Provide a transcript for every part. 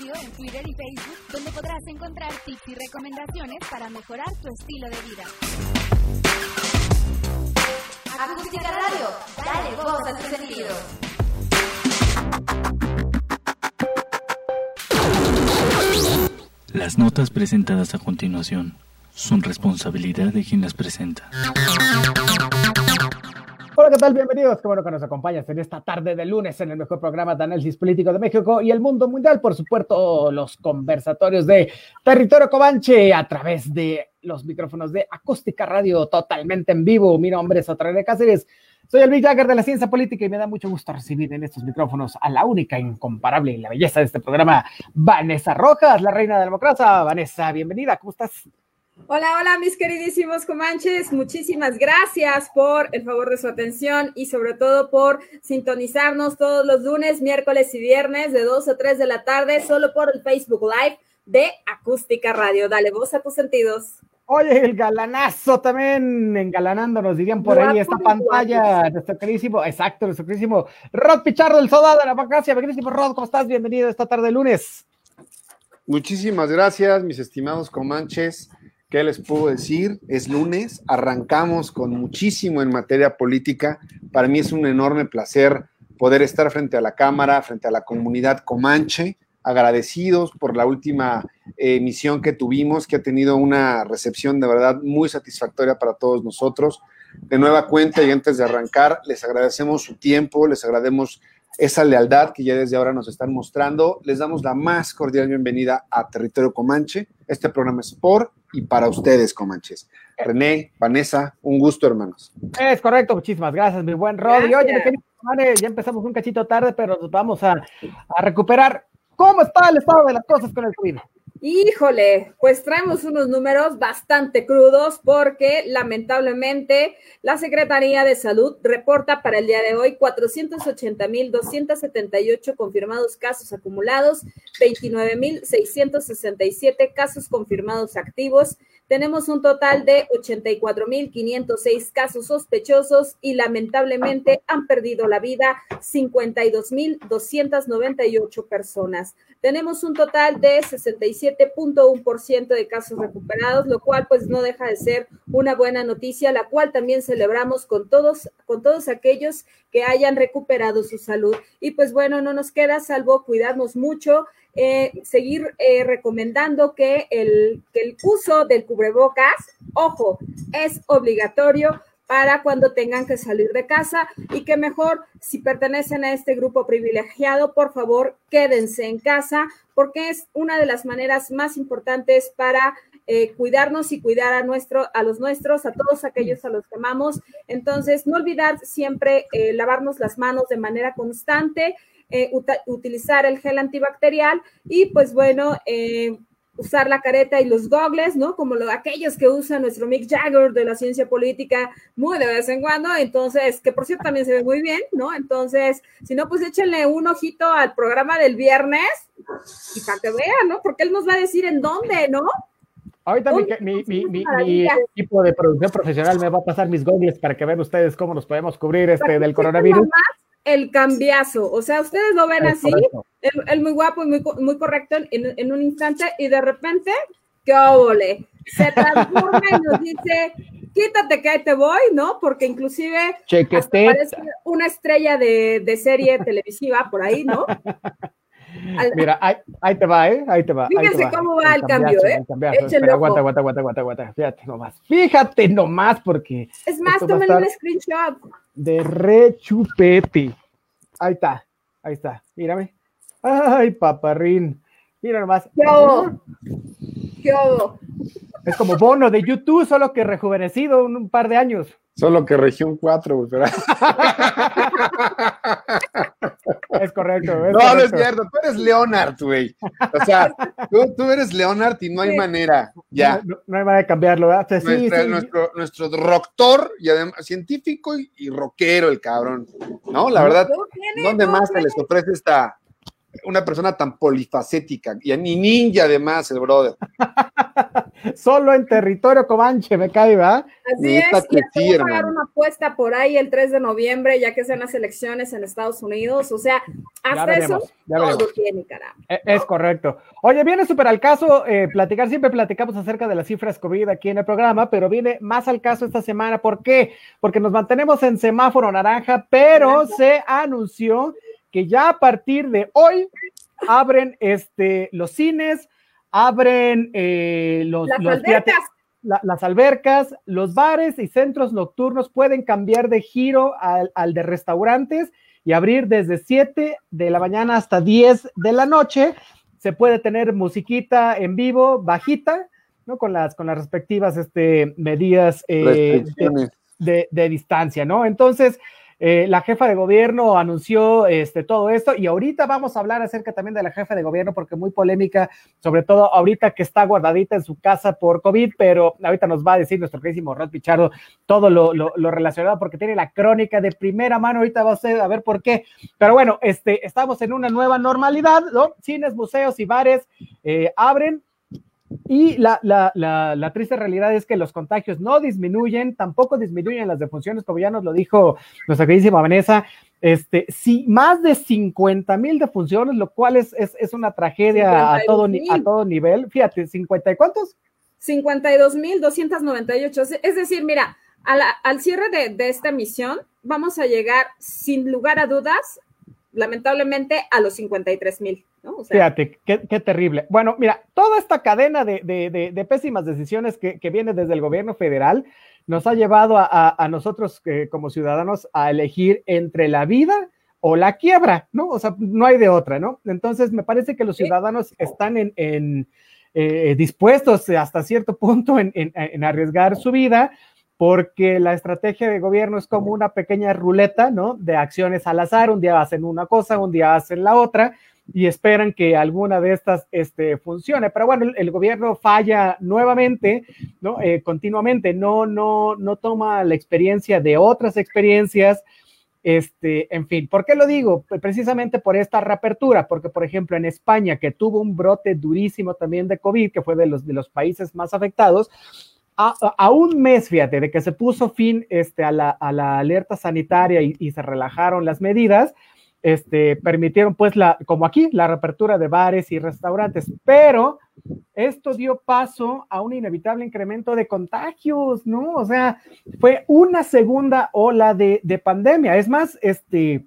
En Twitter y Facebook, donde podrás encontrar tips y recomendaciones para mejorar tu estilo de vida. Acústica Radio, dale voz a tu sentido. Las notas presentadas a continuación son responsabilidad de quien las presenta. ¿Qué tal? Bienvenidos. Qué bueno que nos acompañas en esta tarde de lunes en el mejor programa de análisis político de México y el mundo mundial. Por supuesto, los conversatorios de Territorio Comanche a través de los micrófonos de Acústica Radio totalmente en vivo. Mi nombre es Otra de Cáceres. Soy el Big Jagger de la ciencia política y me da mucho gusto recibir en estos micrófonos a la única, incomparable y la belleza de este programa, Vanessa Rojas, la reina de la democracia. Vanessa, bienvenida. ¿Cómo estás? Hola, hola, mis queridísimos comanches. Muchísimas gracias por el favor de su atención y sobre todo por sintonizarnos todos los lunes, miércoles y viernes de 2 a 3 de la tarde solo por el Facebook Live de Acústica Radio. Dale voz a tus sentidos. Oye, el galanazo también engalanándonos, dirían por ahí esta pantalla, nuestro queridísimo, exacto, nuestro queridísimo Rod Pichardo, del Soda de la Vacancia. Queridísimo Rod, ¿cómo estás? Bienvenido esta tarde lunes. Muchísimas gracias, mis estimados comanches. ¿Qué les puedo decir? Es lunes, arrancamos con muchísimo en materia política. Para mí es un enorme placer poder estar frente a la Cámara, frente a la comunidad comanche, agradecidos por la última emisión que tuvimos, que ha tenido una recepción de verdad muy satisfactoria para todos nosotros. De nueva cuenta y antes de arrancar, les agradecemos su tiempo, les agradecemos esa lealtad que ya desde ahora nos están mostrando. Les damos la más cordial bienvenida a Territorio Comanche. Este programa es por y para ustedes, Comanches. René, Vanessa, un gusto, hermanos. Es correcto, muchísimas gracias, mi buen Rodri. Oye, ya empezamos un cachito tarde, pero nos vamos a, a recuperar. ¿Cómo está el estado de las cosas con el COVID? Híjole, pues traemos unos números bastante crudos porque lamentablemente la Secretaría de Salud reporta para el día de hoy 480.278 confirmados casos acumulados, 29.667 casos confirmados activos. Tenemos un total de 84.506 casos sospechosos y lamentablemente han perdido la vida 52.298 personas. Tenemos un total de 67.1% de casos recuperados, lo cual pues no deja de ser una buena noticia, la cual también celebramos con todos, con todos aquellos que hayan recuperado su salud. Y pues bueno, no nos queda salvo cuidarnos mucho, eh, seguir eh, recomendando que el, que el uso del cubrebocas, ojo, es obligatorio para cuando tengan que salir de casa y que mejor si pertenecen a este grupo privilegiado, por favor, quédense en casa porque es una de las maneras más importantes para eh, cuidarnos y cuidar a, nuestro, a los nuestros, a todos aquellos a los que amamos. Entonces, no olvidar siempre eh, lavarnos las manos de manera constante, eh, utilizar el gel antibacterial y pues bueno, usar la careta y los gogles, ¿no? Como lo, aquellos que usa nuestro Mick Jagger de la ciencia política muy de vez en cuando, entonces, que por cierto también se ve muy bien, ¿no? Entonces, si no, pues échenle un ojito al programa del viernes y para que vean, ¿no? Porque él nos va a decir en dónde, ¿no? Ahorita mi, mi, mi, mi, equipo de producción profesional me va a pasar mis gogles para que vean ustedes cómo nos podemos cubrir este del coronavirus el cambiazo. O sea, ustedes lo ven así, el, muy guapo y muy, muy correcto en, un instante, y de repente, ¡qué óvole! Se transforma y nos dice, quítate que ahí te voy, ¿no? Porque inclusive parece una estrella de, de, serie televisiva por ahí, ¿no? Mira, ahí, te va, ¿eh? Ahí te va. Fíjense cómo va el, cambio, ¿eh? aguanta, aguanta, aguanta, aguanta, aguanta. Fíjate nomás. Fíjate nomás, porque. Es más, tomen un screenshot. De rechupete. Ahí está, ahí está. Mírame. Ay, paparrín. Mira nomás. ¿Qué hago? ¿Qué hago? Es como bono de YouTube, solo que rejuvenecido un par de años. Solo que región 4, güey. Es correcto. no, no es cierto. Tú eres Leonard, güey. O sea, tú, eres Leonard y no hay manera. Ya. No, hay manera de cambiarlo, ¿verdad? Nuestro, nuestro doctor y además científico y, rockero, el cabrón. No, la verdad, ¿dónde más se les ofrece esta una persona tan polifacética y ni ninja además, el brother? Solo en territorio comanche me cae, ¿va? Así es, y a pagar una apuesta por ahí el 3 de noviembre, ya que sean las elecciones en Estados Unidos. O sea, hasta eso todo tiene, caramba. E, es, correcto. Oye, viene súper al caso eh, platicar, siempre platicamos acerca de las cifras COVID aquí en el programa, pero viene más al caso esta semana. ¿Por qué? Porque nos mantenemos en semáforo naranja, pero se anunció que ya a partir de hoy abren este, los cines, abren eh, los, las, albercas. las albercas, los bares y centros nocturnos pueden cambiar de giro al, al de restaurantes y abrir desde 7 de la mañana hasta 10 de la noche. Se puede tener musiquita en vivo, bajita, ¿no? Con las, con las respectivas este, medidas eh, de, de, distancia, ¿no? Entonces, eh, la jefa de gobierno anunció este, todo esto y ahorita vamos a hablar acerca también de la jefa de gobierno porque muy polémica, sobre todo ahorita que está guardadita en su casa por COVID, pero ahorita nos va a decir nuestro queridísimo Rod Pichardo todo lo, relacionado porque tiene la crónica de primera mano, ahorita va a, a ver por qué. Pero bueno, este, estamos en una nueva normalidad, ¿no? Cines, museos y bares eh, abren, y la, la, la, triste realidad es que los contagios no disminuyen, tampoco disminuyen las defunciones, como ya nos lo dijo nuestra queridísima Vanessa. Este, sí, más de 50 mil defunciones, lo cual es, es, una tragedia a todo, a todo nivel. Fíjate, ¿50 y cuántos? 52 mil 298. Es decir, mira, al cierre de, de esta emisión, vamos a llegar sin lugar a dudas, lamentablemente, a los 53 mil. Fíjate, qué, terrible. Bueno, mira, toda esta cadena de, pésimas decisiones que, viene desde el gobierno federal nos ha llevado a, nosotros eh, como ciudadanos a elegir entre la vida o la quiebra, ¿no? O sea, no hay de otra, ¿no? Entonces, me parece que los ciudadanos están en, eh, dispuestos hasta cierto punto en, en arriesgar su vida porque la estrategia de gobierno es como una pequeña ruleta, ¿no? De acciones al azar, un día hacen una cosa, un día hacen la otra, y esperan que alguna de estas este, funcione. Pero bueno, el, gobierno falla nuevamente, ¿no? Eh, continuamente, no, no, no toma la experiencia de otras experiencias. Este, en fin, ¿por qué lo digo? Pues precisamente por esta reapertura, porque por ejemplo en España, que tuvo un brote durísimo también de COVID, que fue de los, de los países más afectados, a, un mes, fíjate, de que se puso fin este, a, la, a la alerta sanitaria y, y, se relajaron las medidas, este, permitieron pues la, como aquí, la reapertura de bares y restaurantes, pero esto dio paso a un inevitable incremento de contagios, ¿no? O sea, fue una segunda ola de, de pandemia. Es más, este,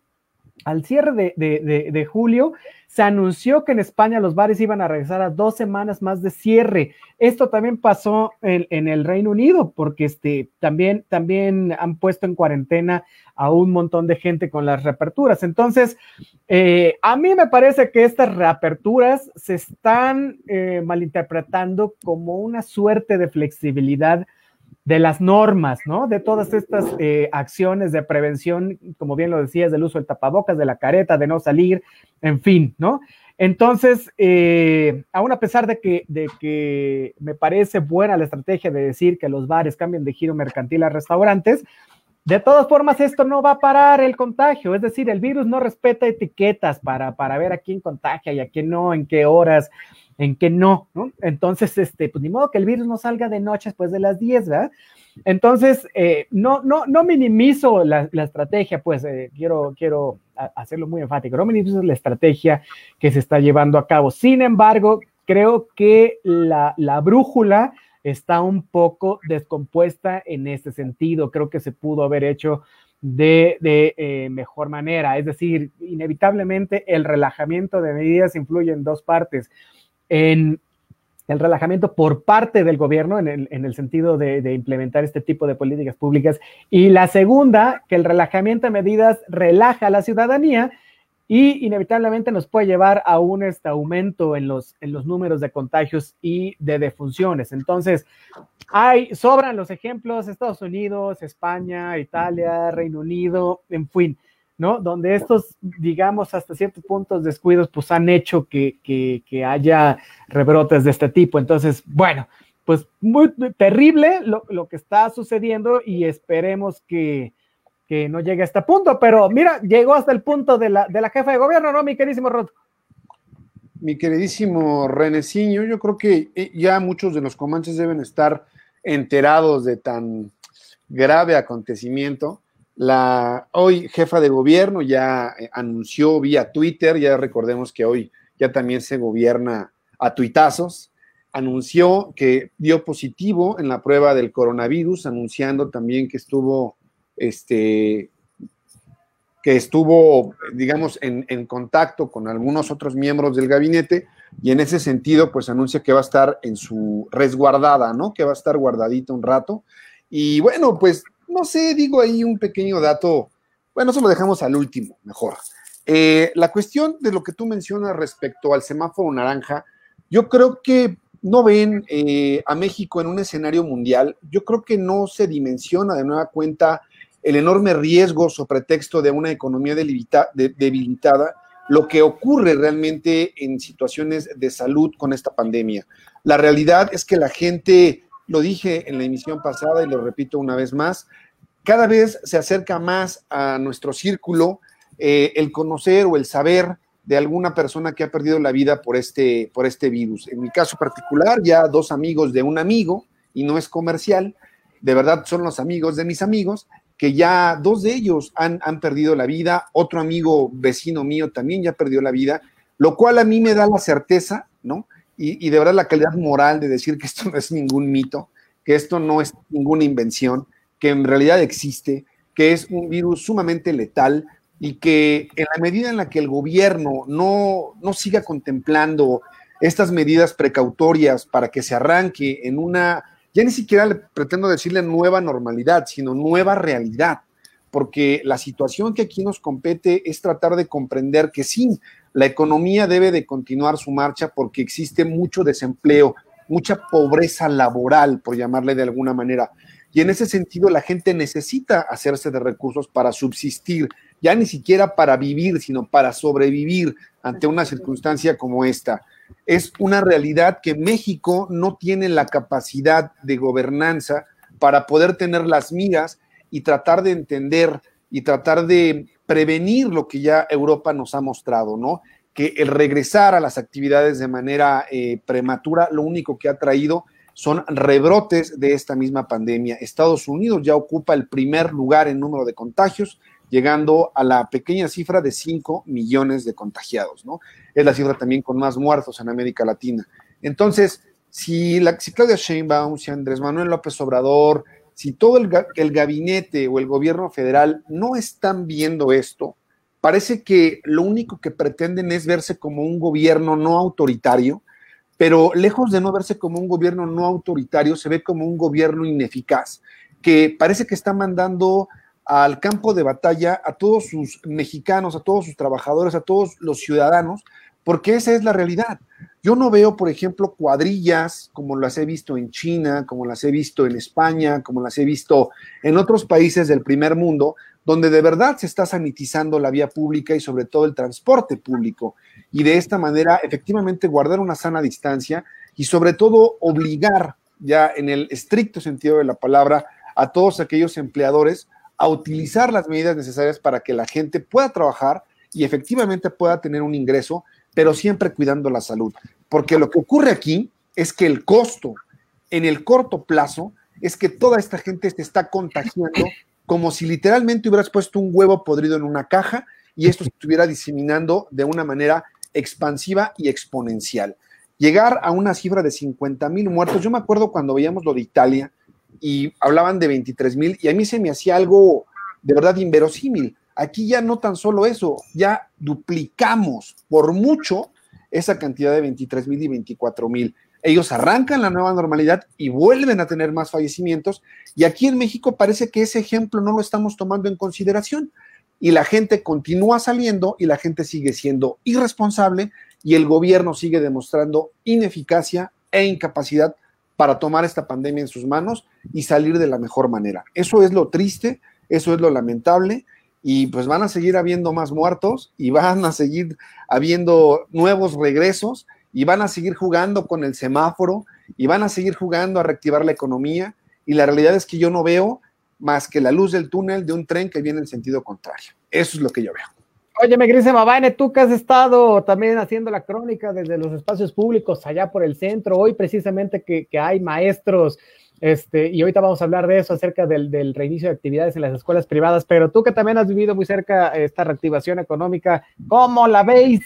al cierre de, julio, se anunció que en España los bares iban a regresar a dos semanas más de cierre. Esto también pasó en, en el Reino Unido, porque este, también, también han puesto en cuarentena a un montón de gente con las reaperturas. Entonces, eh, a mí me parece que estas reaperturas se están eh, malinterpretando como una suerte de flexibilidad de las normas, ¿no? De todas estas eh, acciones de prevención, como bien lo decías, del uso del tapabocas, de la careta, de no salir, en fin, ¿no? Entonces, eh, aún a pesar de que, de que me parece buena la estrategia de decir que los bares cambien de giro mercantil a restaurantes, de todas formas, esto no va a parar el contagio, es decir, el virus no respeta etiquetas para, para ver a quién contagia y a quién no, en qué horas, en qué no. Entonces, este, pues ni modo que el virus no salga de noche después de las 10, ¿verdad? Entonces, eh, no, no, no minimizo la, estrategia, pues eh, quiero, quiero hacerlo muy enfático, no minimizo la estrategia que se está llevando a cabo. Sin embargo, creo que la, la brújula está un poco descompuesta en este sentido. Creo que se pudo haber hecho de, eh, mejor manera. Es decir, inevitablemente el relajamiento de medidas influye en dos partes. En el relajamiento por parte del gobierno en el, sentido de, de, implementar este tipo de políticas públicas. Y la segunda, que el relajamiento de medidas relaja a la ciudadanía y inevitablemente nos puede llevar a un este, aumento en los, en los números de contagios y de defunciones. Entonces, hay, sobran los ejemplos, Estados Unidos, España, Italia, Reino Unido, en fin, ¿no? Donde estos, digamos, hasta ciertos puntos descuidos, pues han hecho que, que, que haya rebrotes de este tipo. Entonces, bueno, pues muy terrible lo, lo que está sucediendo y esperemos que, que no llegue a este punto, pero mira, llegó hasta el punto de la, de la jefa de gobierno, ¿no, mi querísimo Rod? mi queridísimo Reneciño. Yo creo que eh, ya muchos de los comanches deben estar enterados de tan grave acontecimiento. La hoy jefa de gobierno ya eh, anunció vía Twitter, ya recordemos que hoy ya también se gobierna a tuitazos, anunció que dio positivo en la prueba del coronavirus, anunciando también que estuvo este, que estuvo, digamos, en, contacto con algunos otros miembros del gabinete y en ese sentido, pues anuncia que va a estar en su resguardada, ¿no? Que va a estar guardadita un rato. Y bueno, pues no sé, digo ahí un pequeño dato, bueno, eso lo dejamos al último, mejor. Eh, la cuestión de lo que tú mencionas respecto al semáforo naranja, yo creo que no ven eh, a México en un escenario mundial, yo creo que no se dimensiona de nueva cuenta el enorme riesgo o pretexto de una economía debilitada, lo que ocurre realmente en situaciones de salud con esta pandemia. La realidad es que la gente, lo dije en la emisión pasada y lo repito una vez más, cada vez se acerca más a nuestro círculo eh, el conocer o el saber de alguna persona que ha perdido la vida por este, por este virus. En mi caso particular, ya dos amigos de un amigo, y no es comercial, de verdad son los amigos de mis amigos, que ya dos de ellos han, han perdido la vida, otro amigo vecino mío también ya perdió la vida, lo cual a mí me da la certeza, ¿no? Y, y, de verdad la calidad moral de decir que esto no es ningún mito, que esto no es ninguna invención, que en realidad existe, que es un virus sumamente letal y que en la medida en la que el gobierno no, no siga contemplando estas medidas precautorias para que se arranque en una ya ni siquiera pretendo decirle nueva normalidad, sino nueva realidad, porque la situación que aquí nos compete es tratar de comprender que sí, la economía debe de continuar su marcha porque existe mucho desempleo, mucha pobreza laboral, por llamarle de alguna manera. Y en ese sentido, la gente necesita hacerse de recursos para subsistir, ya ni siquiera para vivir, sino para sobrevivir ante una circunstancia como esta es una realidad que México no tiene la capacidad de gobernanza para poder tener las migas y tratar de entender y tratar de prevenir lo que ya Europa nos ha mostrado, ¿no? Que el regresar a las actividades de manera eh, prematura lo único que ha traído son rebrotes de esta misma pandemia. Estados Unidos ya ocupa el primer lugar en número de contagios, llegando a la pequeña cifra de 5 millones de contagiados, ¿no? Es la cifra también con más muertos en América Latina. Entonces, si, la, si Claudia Sheinbaum, si Andrés Manuel López Obrador, si todo el, el gabinete o el gobierno federal no están viendo esto, parece que lo único que pretenden es verse como un gobierno no autoritario, pero lejos de no verse como un gobierno no autoritario, se ve como un gobierno ineficaz, que parece que está mandando al campo de batalla a todos sus mexicanos, a todos sus trabajadores, a todos los ciudadanos, porque esa es la realidad. Yo no veo, por ejemplo, cuadrillas como las he visto en China, como las he visto en España, como las he visto en otros países del primer mundo, donde de verdad se está sanitizando la vía pública y sobre todo el transporte público. Y de esta manera, efectivamente, guardar una sana distancia y sobre todo obligar, ya en el estricto sentido de la palabra, a todos aquellos empleadores a utilizar las medidas necesarias para que la gente pueda trabajar y efectivamente pueda tener un ingreso, pero siempre cuidando la salud. Porque lo que ocurre aquí es que el costo en el corto plazo es que toda esta gente se está contagiando como si literalmente hubieras puesto un huevo podrido en una caja y esto estuviera diseminando de una manera expansiva y exponencial. Llegar a una cifra de 50 mil muertos, yo me acuerdo cuando veíamos lo de Italia, y hablaban de 23 mil y a mí se me hacía algo de verdad inverosímil. Aquí ya no tan solo eso, ya duplicamos por mucho esa cantidad de 23 mil y 24 mil. Ellos arrancan la nueva normalidad y vuelven a tener más fallecimientos y aquí en México parece que ese ejemplo no lo estamos tomando en consideración y la gente continúa saliendo y la gente sigue siendo irresponsable y el gobierno sigue demostrando ineficacia e incapacidad para tomar esta pandemia en sus manos y salir de la mejor manera. Eso es lo triste, eso es lo lamentable y pues van a seguir habiendo más muertos y van a seguir habiendo nuevos regresos y van a seguir jugando con el semáforo y van a seguir jugando a reactivar la economía y la realidad es que yo no veo más que la luz del túnel de un tren que viene en sentido contrario. Eso es lo que yo veo. Oye, me Grise Mabane, tú que has estado también haciendo la crónica desde los espacios públicos allá por el centro, hoy precisamente que, hay maestros, este, y ahorita vamos a hablar de eso acerca del, reinicio de actividades en las escuelas privadas, pero tú que también has vivido muy cerca esta reactivación económica, ¿cómo la veis?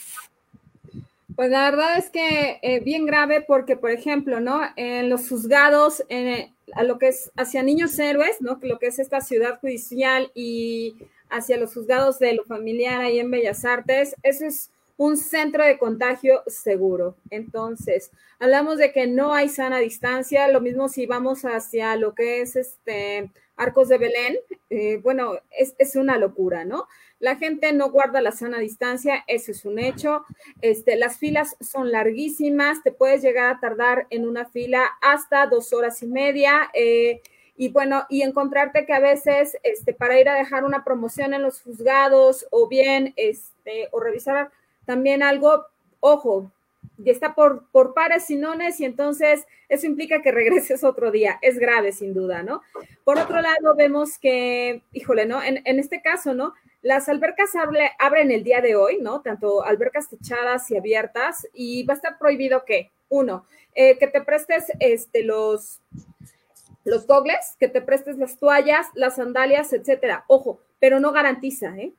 Pues la verdad es que eh, bien grave porque, por ejemplo, ¿no? En los juzgados, en, a lo que es hacia niños héroes, ¿no? Lo que es esta ciudad judicial y hacia los juzgados de lo familiar ahí en Bellas Artes, eso es un centro de contagio seguro. Entonces, hablamos de que no hay sana distancia, lo mismo si vamos hacia lo que es este Arcos de Belén, eh, bueno, es, es, una locura, ¿no? La gente no guarda la sana distancia, eso es un hecho. Este, las filas son larguísimas, te puedes llegar a tardar en una fila hasta dos horas y media. Eh, y bueno, y encontrarte que a veces este, para ir a dejar una promoción en los juzgados o bien este, o revisar también algo, ojo, y está por, por pares y nones, y entonces eso implica que regreses otro día. Es grave, sin duda, ¿no? Por otro lado, vemos que, híjole, ¿no? En, en este caso, ¿no? Las albercas abren el día de hoy, ¿no? Tanto albercas techadas y abiertas, y va a estar prohibido que, uno, eh, que te prestes este, los, los gogles, que te prestes las toallas, las sandalias, etcétera. Ojo, pero no garantiza, ¿eh?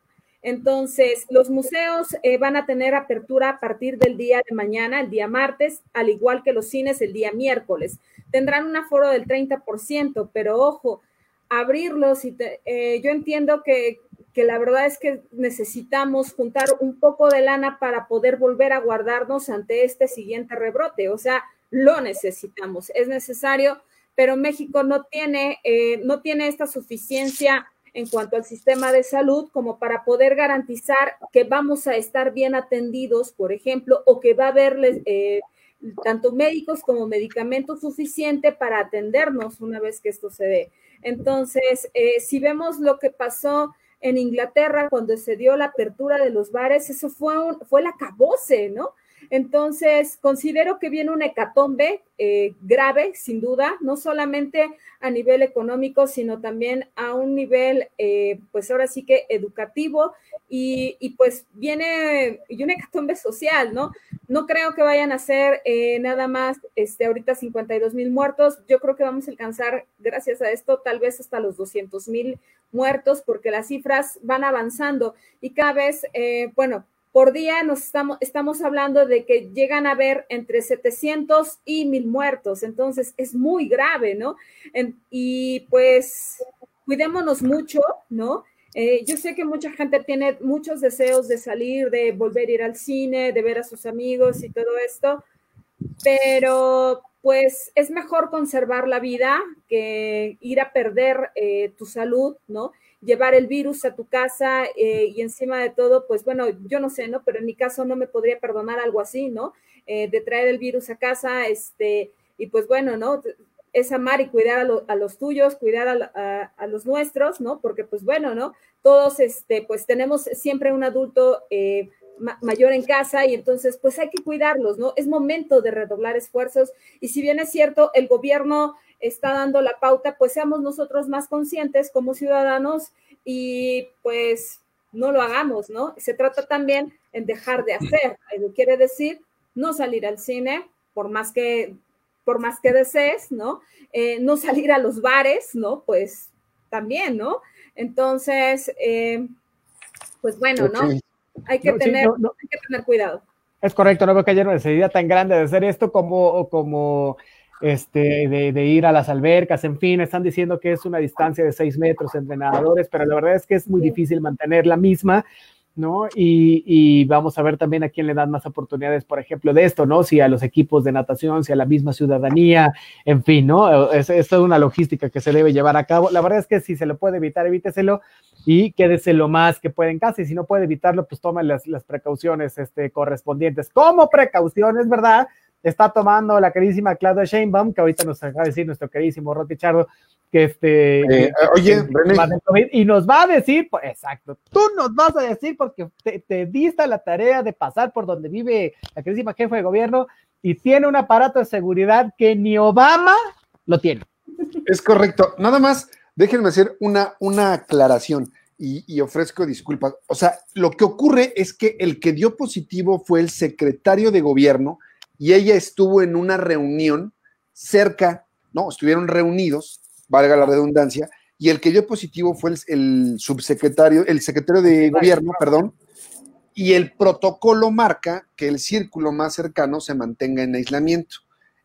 Entonces, los museos eh, van a tener apertura a partir del día de mañana, el día martes, al igual que los cines el día miércoles. Tendrán un aforo del 30%, pero ojo, abrirlos y eh, yo entiendo que, que la verdad es que necesitamos juntar un poco de lana para poder volver a guardarnos ante este siguiente rebrote. O sea, lo necesitamos, es necesario, pero México no tiene, eh, no tiene esta suficiencia en cuanto al sistema de salud como para poder garantizar que vamos a estar bien atendidos, por ejemplo, o que va a haber eh, tanto médicos como medicamentos suficiente para atendernos una vez que esto se dé. Entonces, eh, si vemos lo que pasó en Inglaterra cuando se dio la apertura de los bares, eso fue, un, fue la cabose, ¿no? Entonces, considero que viene un hecatombe eh, grave, sin duda, no solamente a nivel económico, sino también a un nivel, eh, pues ahora sí que educativo, y, pues viene y un hecatombe social, ¿no? No creo que vayan a ser eh, nada más, este, ahorita 52 mil muertos, yo creo que vamos a alcanzar, gracias a esto, tal vez hasta los 200 mil muertos, porque las cifras van avanzando y cada vez, eh, bueno, por día nos estamos, hablando de que llegan a haber entre 700 y 1000 muertos, entonces es muy grave, ¿no? Y pues cuidémonos mucho, ¿no? Eh, yo sé que mucha gente tiene muchos deseos de salir, de volver a ir al cine, de ver a sus amigos y todo esto, pero pues es mejor conservar la vida que ir a perder eh, tu salud, ¿no? Llevar el virus a tu casa eh, y encima de todo, pues bueno, yo no sé, ¿no? Pero en mi caso no me podría perdonar algo así, ¿no? Eh, de traer el virus a casa, este, y pues bueno, ¿no? Es amar y cuidar a, los tuyos, cuidar a, los nuestros, ¿no? Porque pues bueno, ¿no? Todos, este, pues tenemos siempre un adulto eh, mayor en casa y entonces pues hay que cuidarlos, ¿no? Es momento de redoblar esfuerzos y si bien es cierto, el gobierno está dando la pauta, pues seamos nosotros más conscientes como ciudadanos y pues no lo hagamos, ¿no? Se trata también en dejar de hacer, eso quiere decir no salir al cine por más que por más que desees, ¿no? Eh, no salir a los bares, ¿no? Pues también, ¿no? Entonces, eh, pues bueno, ¿no? Hay que, tener, hay que tener cuidado. Es correcto, no veo que haya una necesidad tan grande de hacer esto como, como este, de, ir a las albercas, en fin, están diciendo que es una distancia de seis metros entre nadadores, pero la verdad es que es muy difícil mantener la misma, ¿no? Y, vamos a ver también a quién le dan más oportunidades, por ejemplo, de esto, ¿no? Si a los equipos de natación, si a la misma ciudadanía, en fin, ¿no? Es, es toda una logística que se debe llevar a cabo. La verdad es que si se lo puede evitar, evíteselo y quédese lo más que puede en casa. Y si no puede evitarlo, pues tome las, las precauciones este, correspondientes. Como precauciones, ¿verdad? Está tomando la queridísima Claudia Sheinbaum, que ahorita nos acaba de decir nuestro queridísimo Roti Chardo, que este... Eh, oye, y nos va a decir, pues, exacto, tú nos vas a decir porque te, te diste la tarea de pasar por donde vive la queridísima jefa de gobierno y tiene un aparato de seguridad que ni Obama lo tiene. Es correcto. Nada más, déjenme hacer una, una aclaración. y, ofrezco disculpas. O sea, lo que ocurre es que el que dio positivo fue el secretario de gobierno y ella estuvo en una reunión cerca, ¿no? Estuvieron reunidos, valga la redundancia, y el que dio positivo fue el, subsecretario, el secretario de gobierno, perdón, y el protocolo marca que el círculo más cercano se mantenga en aislamiento.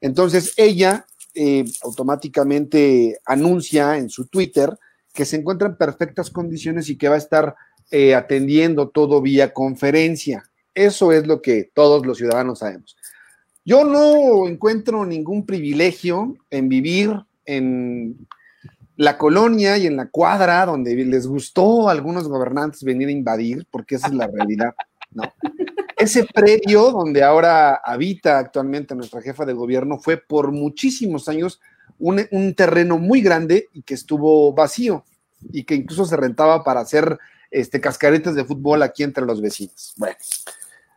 Entonces ella eh, automáticamente anuncia en su Twitter que se encuentra en perfectas condiciones y que va a estar eh, atendiendo todo vía conferencia. Eso es lo que todos los ciudadanos sabemos. Yo no encuentro ningún privilegio en vivir en la colonia y en la cuadra donde les gustó a algunos gobernantes venir a invadir, porque esa es la realidad, ¿no? Ese predio donde ahora habita actualmente nuestra jefa de gobierno fue por muchísimos años un, terreno muy grande y que estuvo vacío y que incluso se rentaba para hacer este, cascaretas de fútbol aquí entre los vecinos. Bueno,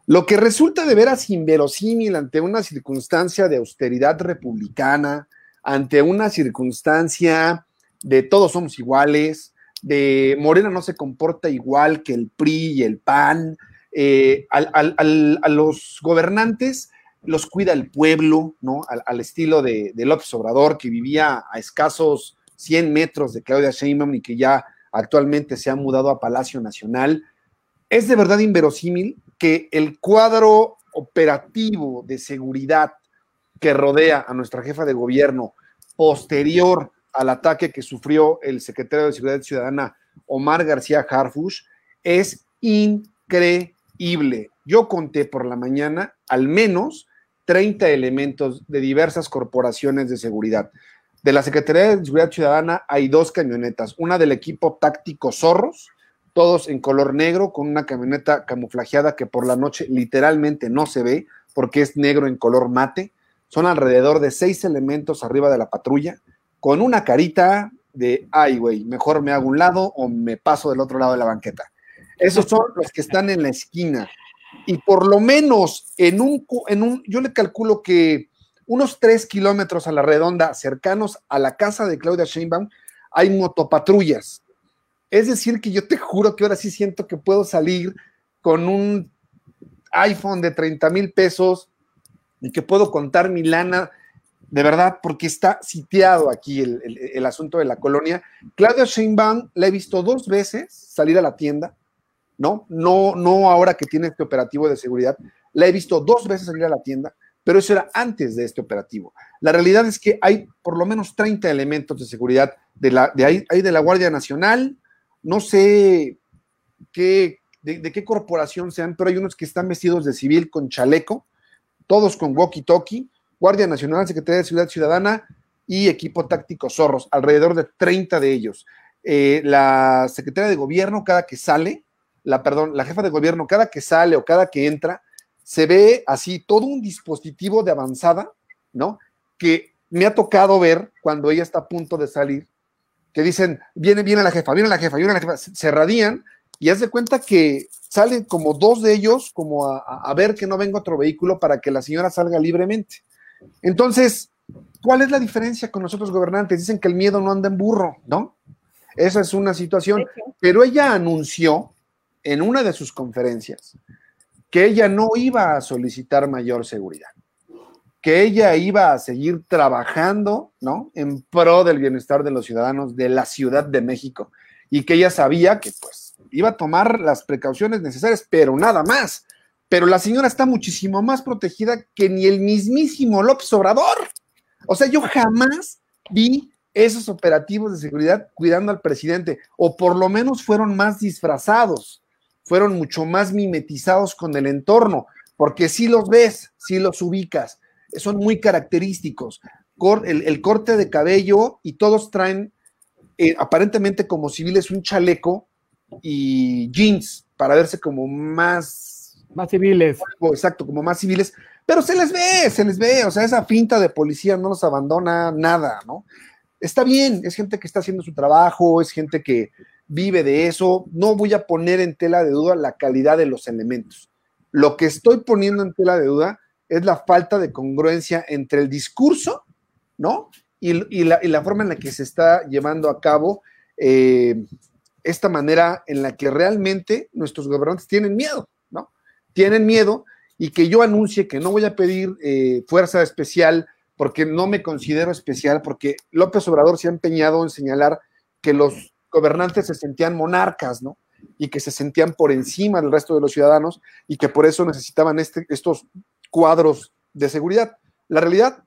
lo que resulta de veras inverosímil ante una circunstancia de austeridad republicana, ante una circunstancia de todos somos iguales, de Morena no se comporta igual que el PRI y el PAN, eh, a los gobernantes los cuida el pueblo, ¿no? Al, estilo de, López Obrador, que vivía a escasos 100 metros de Claudia Sheinbaum y que ya actualmente se ha mudado a Palacio Nacional. Es de verdad inverosímil que el cuadro operativo de seguridad que rodea a nuestra jefa de gobierno posterior al ataque que sufrió el secretario de Seguridad Ciudadana Omar García Harfush es increíble. Yo conté por la mañana al menos 30 elementos de diversas corporaciones de seguridad. De la Secretaría de Seguridad Ciudadana hay dos camionetas, una del equipo táctico Zorros, todos en color negro, con una camioneta camuflajeada que por la noche literalmente no se ve porque es negro en color mate. Son alrededor de seis elementos arriba de la patrulla, con una carita de, ay, güey, mejor me hago un lado o me paso del otro lado de la banqueta. Esos son los que están en la esquina y por lo menos en un, en un, yo le calculo que unos tres kilómetros a la redonda, cercanos a la casa de Claudia Sheinbaum, hay motopatrullas. Es decir, que yo te juro que ahora sí siento que puedo salir con un iPhone de 30 mil pesos y que puedo contar mi lana, de verdad, porque está sitiado aquí el, asunto de la colonia. Claudia Sheinbaum la he visto dos veces salir a la tienda, ¿no? No, no ahora que tiene este operativo de seguridad. La he visto dos veces salir a la tienda, pero eso era antes de este operativo. La realidad es que hay por lo menos 30 elementos de seguridad de ahí, de la Guardia Nacional, no sé qué, de, qué corporación sean, pero hay unos que están vestidos de civil con chaleco, todos con walkie-talkie, Guardia Nacional, Secretaría de Seguridad Ciudadana y equipo táctico Zorros, alrededor de 30 de ellos. Eh, la Secretaría de Gobierno, cada que sale, la, perdón, la jefa de gobierno, cada que sale o cada que entra, se ve así todo un dispositivo de avanzada, ¿no? Que me ha tocado ver cuando ella está a punto de salir, que dicen, viene, viene la jefa, viene la jefa, viene la jefa, se radían y haz de cuenta que salen como dos de ellos como a, a ver que no venga otro vehículo para que la señora salga libremente. Entonces, ¿cuál es la diferencia con nosotros gobernantes? Dicen que el miedo no anda en burro, ¿no? Esa es una situación, pero ella anunció en una de sus conferencias que ella no iba a solicitar mayor seguridad, que ella iba a seguir trabajando, ¿no? En pro del bienestar de los ciudadanos de la Ciudad de México y que ella sabía que pues iba a tomar las precauciones necesarias, pero nada más. Pero la señora está muchísimo más protegida que ni el mismísimo López Obrador. O sea, yo jamás vi esos operativos de seguridad cuidando al presidente, o por lo menos fueron más disfrazados fueron mucho más mimetizados con el entorno, porque si los ves, si los ubicas, son muy característicos. El, corte de cabello y todos traen eh, aparentemente como civiles un chaleco y jeans para verse como más... Más civiles. Exacto, como más civiles, pero se les ve, se les ve, o sea, esa finta de policía no los abandona nada, ¿no? Está bien, es gente que está haciendo su trabajo, es gente que, vive de eso. No voy a poner en tela de duda la calidad de los elementos. Lo que estoy poniendo en tela de duda es la falta de congruencia entre el discurso, ¿no? Y, la, forma en la que se está llevando a cabo eh, esta manera en la que realmente nuestros gobernantes tienen miedo, ¿no? Tienen miedo y que yo anuncie que no voy a pedir eh, fuerza especial porque no me considero especial, porque López Obrador se ha empeñado en señalar que los gobernantes se sentían monarcas, ¿no? Y que se sentían por encima del resto de los ciudadanos y que por eso necesitaban este, estos cuadros de seguridad. La realidad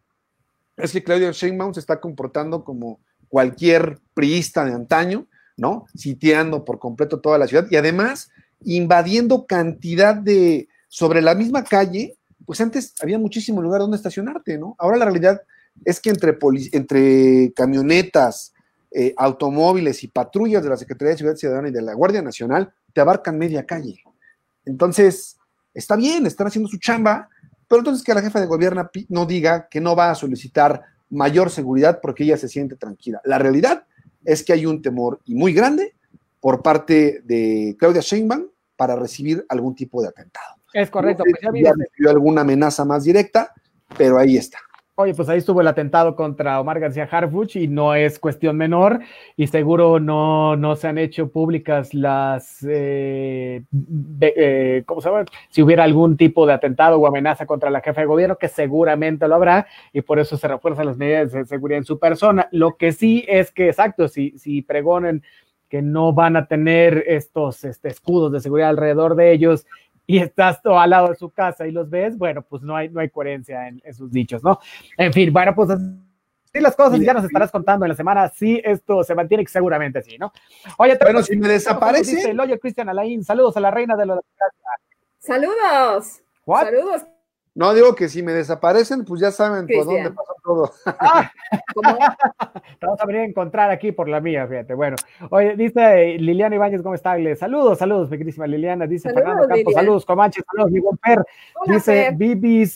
es que Claudia Sheinbaum se está comportando como cualquier priista de antaño, ¿no? Sitiando por completo toda la ciudad y además invadiendo cantidad de, sobre la misma calle, pues antes había muchísimo lugar donde estacionarte, ¿no? Ahora la realidad es que entre, entre camionetas, eh, automóviles y patrullas de la Secretaría de Ciudad Ciudadana y de la Guardia Nacional te abarcan media calle. Entonces, está bien, están haciendo su chamba, pero entonces que la jefa de gobierno no diga que no va a solicitar mayor seguridad porque ella se siente tranquila. La realidad es que hay un temor y muy grande por parte de Claudia Sheinbaum para recibir algún tipo de atentado. Es correcto. No sé pues ya alguna amenaza más directa, pero ahí está. Oye, pues ahí estuvo el atentado contra Omar García Harfuch y no es cuestión menor y seguro no, no se han hecho públicas las, eh, eh, ¿cómo se llama? Si hubiera algún tipo de atentado o amenaza contra la jefa de gobierno, que seguramente lo habrá y por eso se refuerzan las medidas de seguridad en su persona. Lo que sí es que, exacto, si, si pregonen que no van a tener estos este, escudos de seguridad alrededor de ellos y estás todo al lado de su casa y los ves, bueno, pues no hay, no hay coherencia en, sus dichos, ¿no? En fin, bueno, pues así las cosas ya nos estarás contando en la semana si esto se mantiene seguramente sí, ¿no? Oye, bueno, si me desaparece. El Oye Cristian Alain, saludos a la reina de los. Saludos. Saludos. No, digo que si me desaparecen, pues ya saben por dónde pasó todo. Ah, Vamos a venir a encontrar aquí por la mía, fíjate. Bueno, oye, dice Liliana Ibáñez, ¿cómo está? Saludos, saludos, mi querísima Liliana. Dice Fernando Campos, saludos, Comanches, saludos, mi buen Per. dice Bibis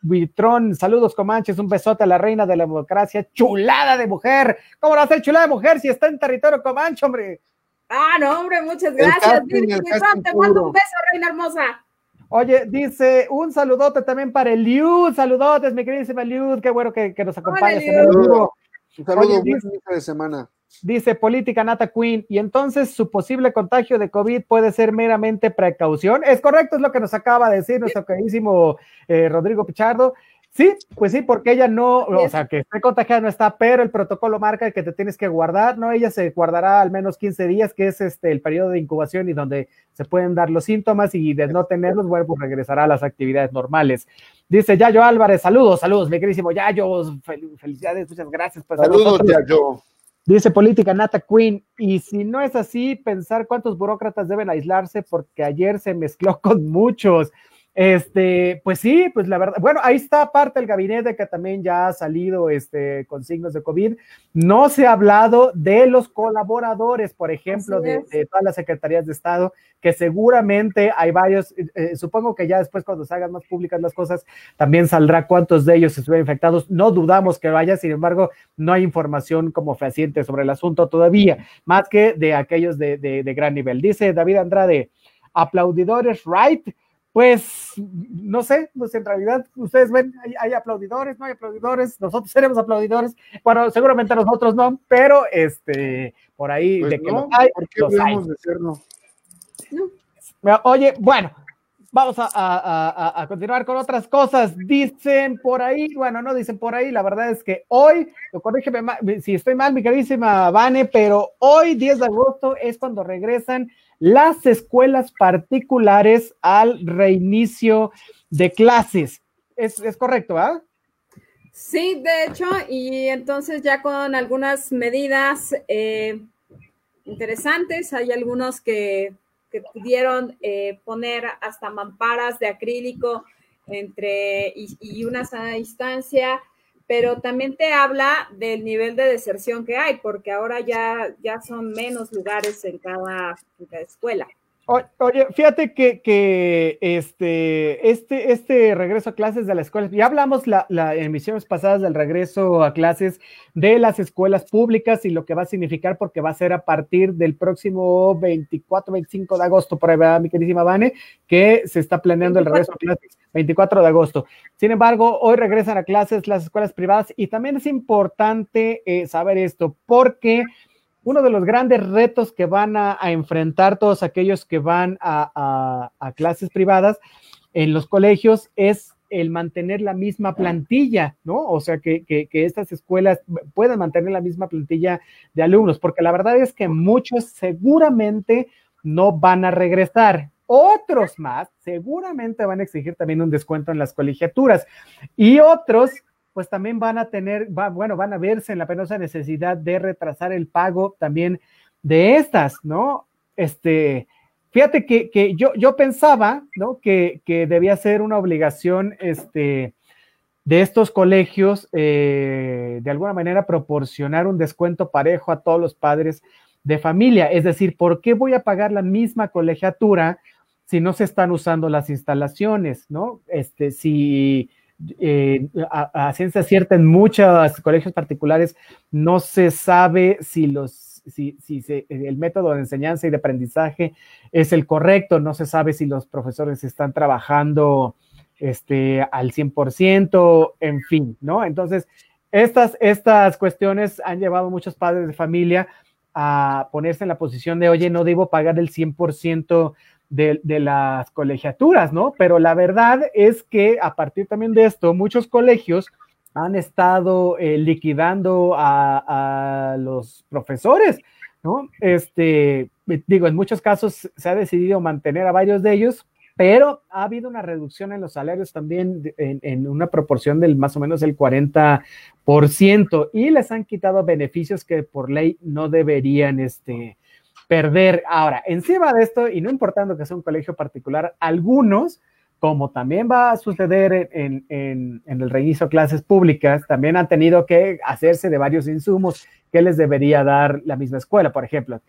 Buitrón, saludos, Comanches, un besote a la reina de la democracia, chulada de mujer. ¿Cómo va a ser chulada de mujer si está en territorio Comanche, hombre? Ah, no, hombre, muchas gracias. Bibis te mando un beso, reina hermosa. Oye, dice un saludote también para el Liud, saludotes, mi queridísima Liud, qué bueno que, nos acompañes en el vivo. Un saludo, dice, de semana. Dice Política Nata Queen, y entonces su posible contagio de COVID puede ser meramente precaución. Es correcto, es lo que nos acaba de decir nuestro queridísimo eh, Rodrigo Pichardo. Sí, pues sí, porque ella no, o sea, que esté contagiada no está, pero el protocolo marca que te tienes que guardar, ¿no? Ella se guardará al menos 15 días, que es este el periodo de incubación y donde se pueden dar los síntomas y de no tenerlos, bueno, pues regresará a las actividades normales. Dice Yayo Álvarez, saludos, saludos, mi queridísimo Yayo, felicidades, muchas gracias. Pues, saludos, Yayo. Dice Política Nata Queen, y si no es así, pensar cuántos burócratas deben aislarse porque ayer se mezcló con muchos. Este, pues sí, pues la verdad, bueno, ahí está parte del gabinete que también ya ha salido este, con signos de COVID. No se ha hablado de los colaboradores, por ejemplo, de, todas las secretarías de Estado, que seguramente hay varios, eh, eh, supongo que ya después cuando se hagan más públicas las cosas, también saldrá cuántos de ellos estuvieron infectados. No dudamos que vaya, sin embargo, no hay información como fehaciente sobre el asunto todavía, más que de aquellos de, de gran nivel. Dice David Andrade, aplaudidores, right? Pues no sé, pues en realidad ustedes ven, hay, aplaudidores, no hay aplaudidores, nosotros seremos aplaudidores, bueno, seguramente nosotros no, pero este, por ahí pues de que no, hay, ¿por qué debemos de serlo? Oye, bueno, vamos a, continuar con otras cosas. Dicen por ahí, bueno, no dicen por ahí, la verdad es que hoy, corrígeme si estoy mal, mi queridísima Vane, pero hoy, 10 de agosto, es cuando regresan las escuelas particulares al reinicio de clases. Es, correcto, ¿ah? Sí, de hecho, y entonces ya con algunas medidas eh, interesantes, hay algunos que, pudieron eh, poner hasta mamparas de acrílico entre y, y una sana distancia pero también te habla del nivel de deserción que hay, porque ahora ya, ya son menos lugares en cada, escuela. Oye, fíjate que, que, este, este, este regreso a clases de la escuela, ya hablamos la, la emisiones pasadas del regreso a clases de las escuelas públicas y lo que va a significar porque va a ser a partir del próximo 24, 25 de agosto, por ahí va mi queridísima Vane, que se está planeando el regreso a clases, 24 de agosto. Sin embargo, hoy regresan a clases las escuelas privadas y también es importante eh, saber esto porque uno de los grandes retos que van a, enfrentar todos aquellos que van a, clases privadas en los colegios es el mantener la misma plantilla, ¿no? O sea, que, que, estas escuelas puedan mantener la misma plantilla de alumnos, porque la verdad es que muchos seguramente no van a regresar. Otros más seguramente van a exigir también un descuento en las colegiaturas y otros pues también van a tener, bueno, van a verse en la penosa necesidad de retrasar el pago también de estas, ¿no? Este, fíjate que, yo, yo pensaba, ¿no? Que, debía ser una obligación, este, de estos colegios, eh, de alguna manera proporcionar un descuento parejo a todos los padres de familia. Es decir, ¿por qué voy a pagar la misma colegiatura si no se están usando las instalaciones, ¿no? Este, si eh, a, ciencia cierta en muchos colegios particulares no se sabe si los si, si el método de enseñanza y de aprendizaje es el correcto, no se sabe si los profesores están trabajando este, al 100%, en fin, ¿no? Entonces, estas, estas cuestiones han llevado a muchos padres de familia a ponerse en la posición de, oye, no debo pagar el 100% de, las colegiaturas, ¿no? Pero la verdad es que a partir también de esto, muchos colegios han estado eh, liquidando a, los profesores, ¿no? Este, digo, en muchos casos se ha decidido mantener a varios de ellos, pero ha habido una reducción en los salarios también en, en, una proporción del más o menos el 40% y les han quitado beneficios que por ley no deberían, este, perder. Ahora, encima de esto, y no importando que sea un colegio particular, algunos, como también va a suceder en, el reinicio de clases públicas, también han tenido que hacerse de varios insumos que les debería dar la misma escuela. Por ejemplo,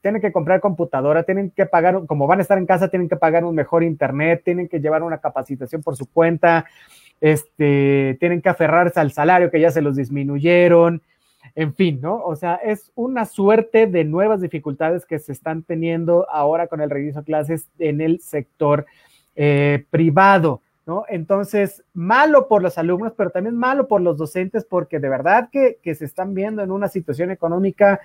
tienen que comprar computadora, tienen que pagar, como van a estar en casa, tienen que pagar un mejor internet, tienen que llevar una capacitación por su cuenta, este, tienen que aferrarse al salario que ya se los disminuyeron, en fin, ¿no? O sea, es una suerte de nuevas dificultades que se están teniendo ahora con el regreso a clases en el sector eh, privado, ¿no? Entonces, malo por los alumnos, pero también malo por los docentes, porque de verdad que, que se están viendo en una situación económica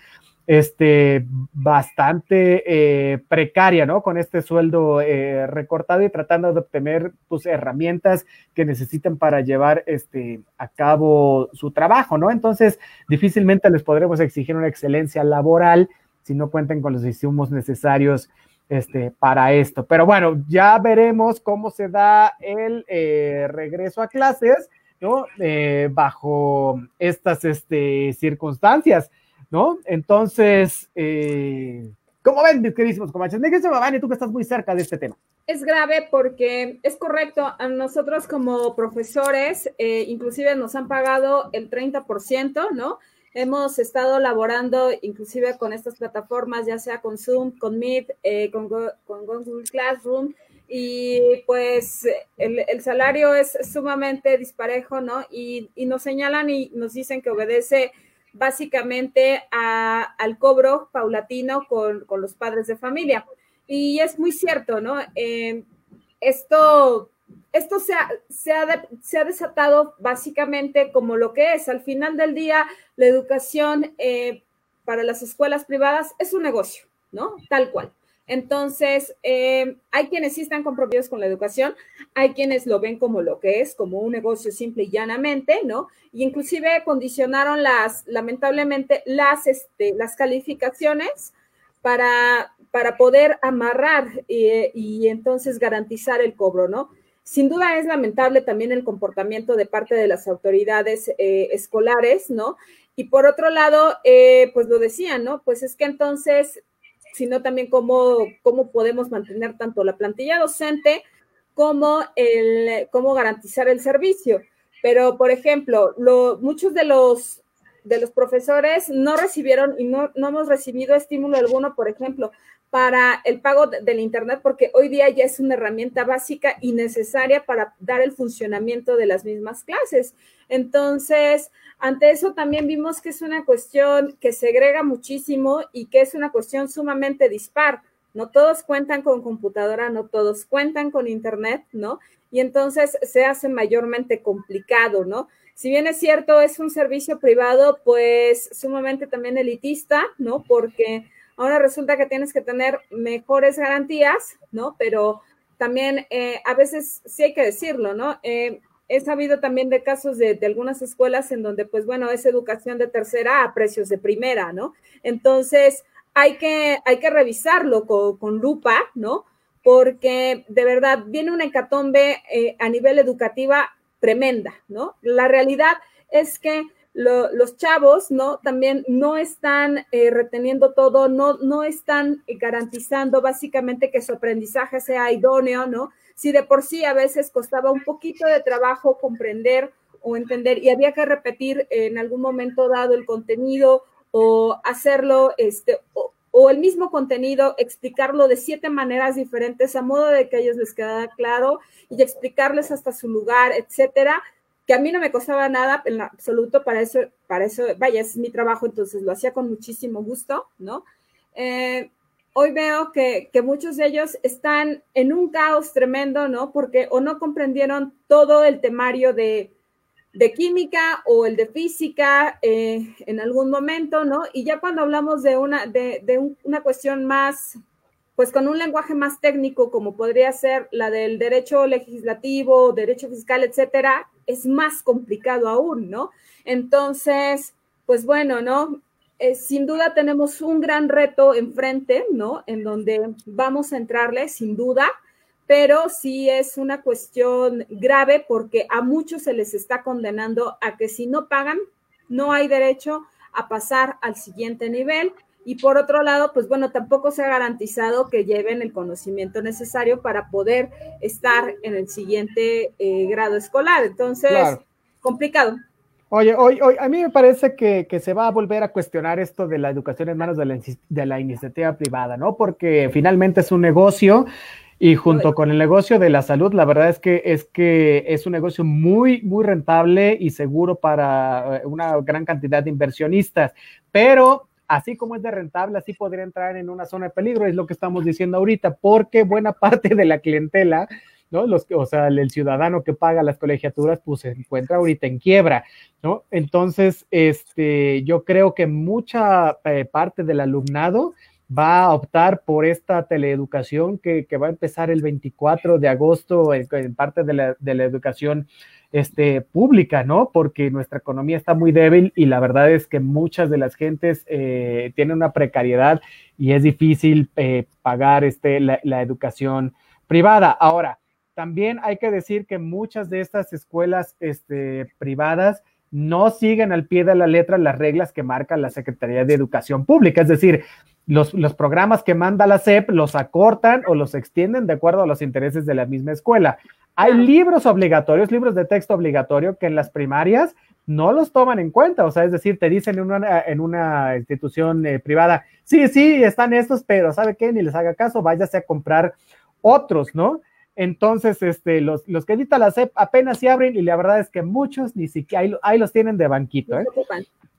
este, bastante eh, precaria, ¿no? Con este sueldo eh, recortado y tratando de obtener pues, herramientas que necesitan para llevar este, a cabo su trabajo, ¿no? Entonces, difícilmente les podremos exigir una excelencia laboral si no cuenten con los insumos necesarios este, para esto. Pero bueno, ya veremos cómo se da el eh, regreso a clases, ¿no? bajo estas este, circunstancias. ¿No? Entonces, eh, ¿cómo ven, mis queridísimos comanches? y tú que estás muy cerca de este tema. Es grave porque es correcto, a nosotros como profesores, eh, inclusive nos han pagado el 30%, ¿no? Hemos estado laborando inclusive con estas plataformas, ya sea con Zoom, con Meet, eh, con, Google Classroom, y pues el, el, salario es sumamente disparejo, ¿no? Y, y, nos señalan y nos dicen que obedece básicamente al cobro paulatino con, los padres de familia. Y es muy cierto, ¿no? Eh, esto esto se ha, se, ha desatado básicamente como lo que es. Al final del día, la educación eh, para las escuelas privadas es un negocio, ¿no? Tal cual. Entonces, eh, hay quienes sí están comprometidos con la educación, hay quienes lo ven como lo que es, como un negocio simple y llanamente, ¿no? Y inclusive condicionaron las, lamentablemente, las, este, las calificaciones para, para poder amarrar y, entonces garantizar el cobro, ¿no? Sin duda es lamentable también el comportamiento de parte de las autoridades eh, escolares, ¿no? Y por otro lado, eh, pues lo decían, ¿no? Pues es que entonces sino también cómo, cómo podemos mantener tanto la plantilla docente como el, cómo garantizar el servicio. Pero, por ejemplo, lo, muchos de los, de los profesores no recibieron y no, no hemos recibido estímulo alguno, por ejemplo, para el pago del Internet, porque hoy día ya es una herramienta básica y necesaria para dar el funcionamiento de las mismas clases. Entonces, ante eso también vimos que es una cuestión que segrega muchísimo y que es una cuestión sumamente dispar. No todos cuentan con computadora, no todos cuentan con internet, ¿no? Y entonces se hace mayormente complicado, ¿no? si bien es cierto, es un servicio privado, pues sumamente también elitista, ¿no? Porque ahora resulta que tienes que tener mejores garantías, ¿no? Pero también eh, a veces sí hay que decirlo, ¿no? Eh, he sabido también de casos de, algunas escuelas en donde, pues bueno, es educación de tercera a precios de primera, ¿no? Entonces, hay que, hay que revisarlo con, lupa, ¿no? Porque de verdad viene una hecatombe eh, a nivel educativa tremenda, ¿no? La realidad es que los chavos, ¿no? También no están eh, reteniendo todo, no, no están garantizando básicamente que su aprendizaje sea idóneo, ¿no? Si de por sí a veces costaba un poquito de trabajo comprender o entender y había que repetir en algún momento dado el contenido o hacerlo, este, o, o el mismo contenido, explicarlo de siete maneras diferentes a modo de que a ellos les quedara claro y explicarles hasta su lugar, etcétera, que a mí no me costaba nada en absoluto, para eso, para eso, vaya, es mi trabajo, entonces lo hacía con muchísimo gusto, ¿no? Eh, hoy veo que, que, muchos de ellos están en un caos tremendo, ¿no? Porque o no comprendieron todo el temario de, de química o el de física eh, en algún momento, ¿no? Y ya cuando hablamos de una, de, de una cuestión más pues con un lenguaje más técnico, como podría ser la del derecho legislativo, derecho fiscal, etcétera, es más complicado aún, ¿no? Entonces, pues bueno, ¿no? Eh, sin duda tenemos un gran reto enfrente, ¿no? En donde vamos a entrarle, sin duda, pero sí es una cuestión grave porque a muchos se les está condenando a que si no pagan, no hay derecho a pasar al siguiente nivel y por otro lado, pues bueno, tampoco se ha garantizado que lleven el conocimiento necesario para poder estar en el siguiente eh, grado escolar. Entonces, complicado. Oye, hoy, hoy, a mí me parece que, se va a volver a cuestionar esto de la educación en manos de la, de la iniciativa privada, ¿no? Porque finalmente es un negocio y junto con el negocio de la salud, la verdad es que es que es un negocio muy, muy rentable y seguro para eh, una gran cantidad de inversionistas. Pero así como es de rentable, así podría entrar en una zona de peligro, es lo que estamos diciendo ahorita, porque buena parte de la clientela, ¿no? Los, o sea, el, ciudadano que paga las colegiaturas, pues se encuentra ahorita en quiebra, ¿no? Entonces, este, yo creo que mucha eh, parte del alumnado va a optar por esta teleeducación que, que va a empezar el 24 de agosto en, parte de la, de la educación este, pública, ¿no? Porque nuestra economía está muy débil y la verdad es que muchas de las gentes eh, tienen una precariedad y es difícil eh, pagar este, la, educación privada. Ahora, también hay que decir que muchas de estas escuelas este, privadas no siguen al pie de la letra las reglas que marca la Secretaría de Educación Pública. Es decir, los, los, programas que manda la SEP los acortan o los extienden de acuerdo a los intereses de la misma escuela. Hay libros obligatorios, libros de texto obligatorio que en las primarias no los toman en cuenta, o sea, es decir, te dicen en una, en una institución eh, privada, sí, sí, están estos, pero ¿sabe qué? Ni les haga caso, váyase a comprar otros, ¿no? Entonces, este, los, los que edita la SEP apenas se abren y la verdad es que muchos ni siquiera, ahí, los tienen de banquito, ¿eh?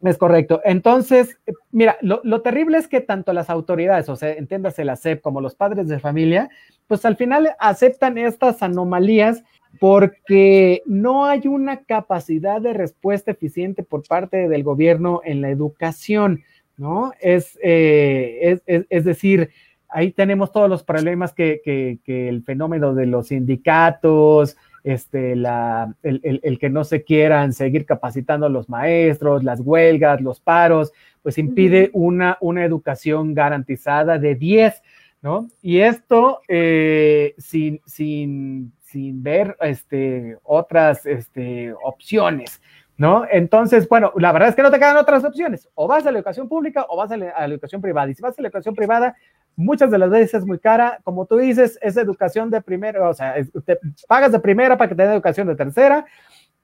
Es correcto. Entonces, eh, mira, lo, lo, terrible es que tanto las autoridades, o sea, entiéndase la SEP como los padres de familia, pues al final aceptan estas anomalías porque no hay una capacidad de respuesta eficiente por parte del gobierno en la educación, ¿no? Es, eh, es, es decir, ahí tenemos todos los problemas que, que, el fenómeno de los sindicatos, este, la, el, el, que no se quieran seguir capacitando a los maestros, las huelgas, los paros, pues impide una, una educación garantizada de 10, ¿no? Y esto eh, sin, sin, sin ver este, otras este, opciones. ¿no? Entonces, bueno, la verdad es que no te quedan otras opciones. O vas a la educación pública o vas a la, educación privada. Y si vas a la educación privada, muchas de las veces es muy cara. Como tú dices, es educación de primera, o sea, te pagas de primera para que te den educación de tercera.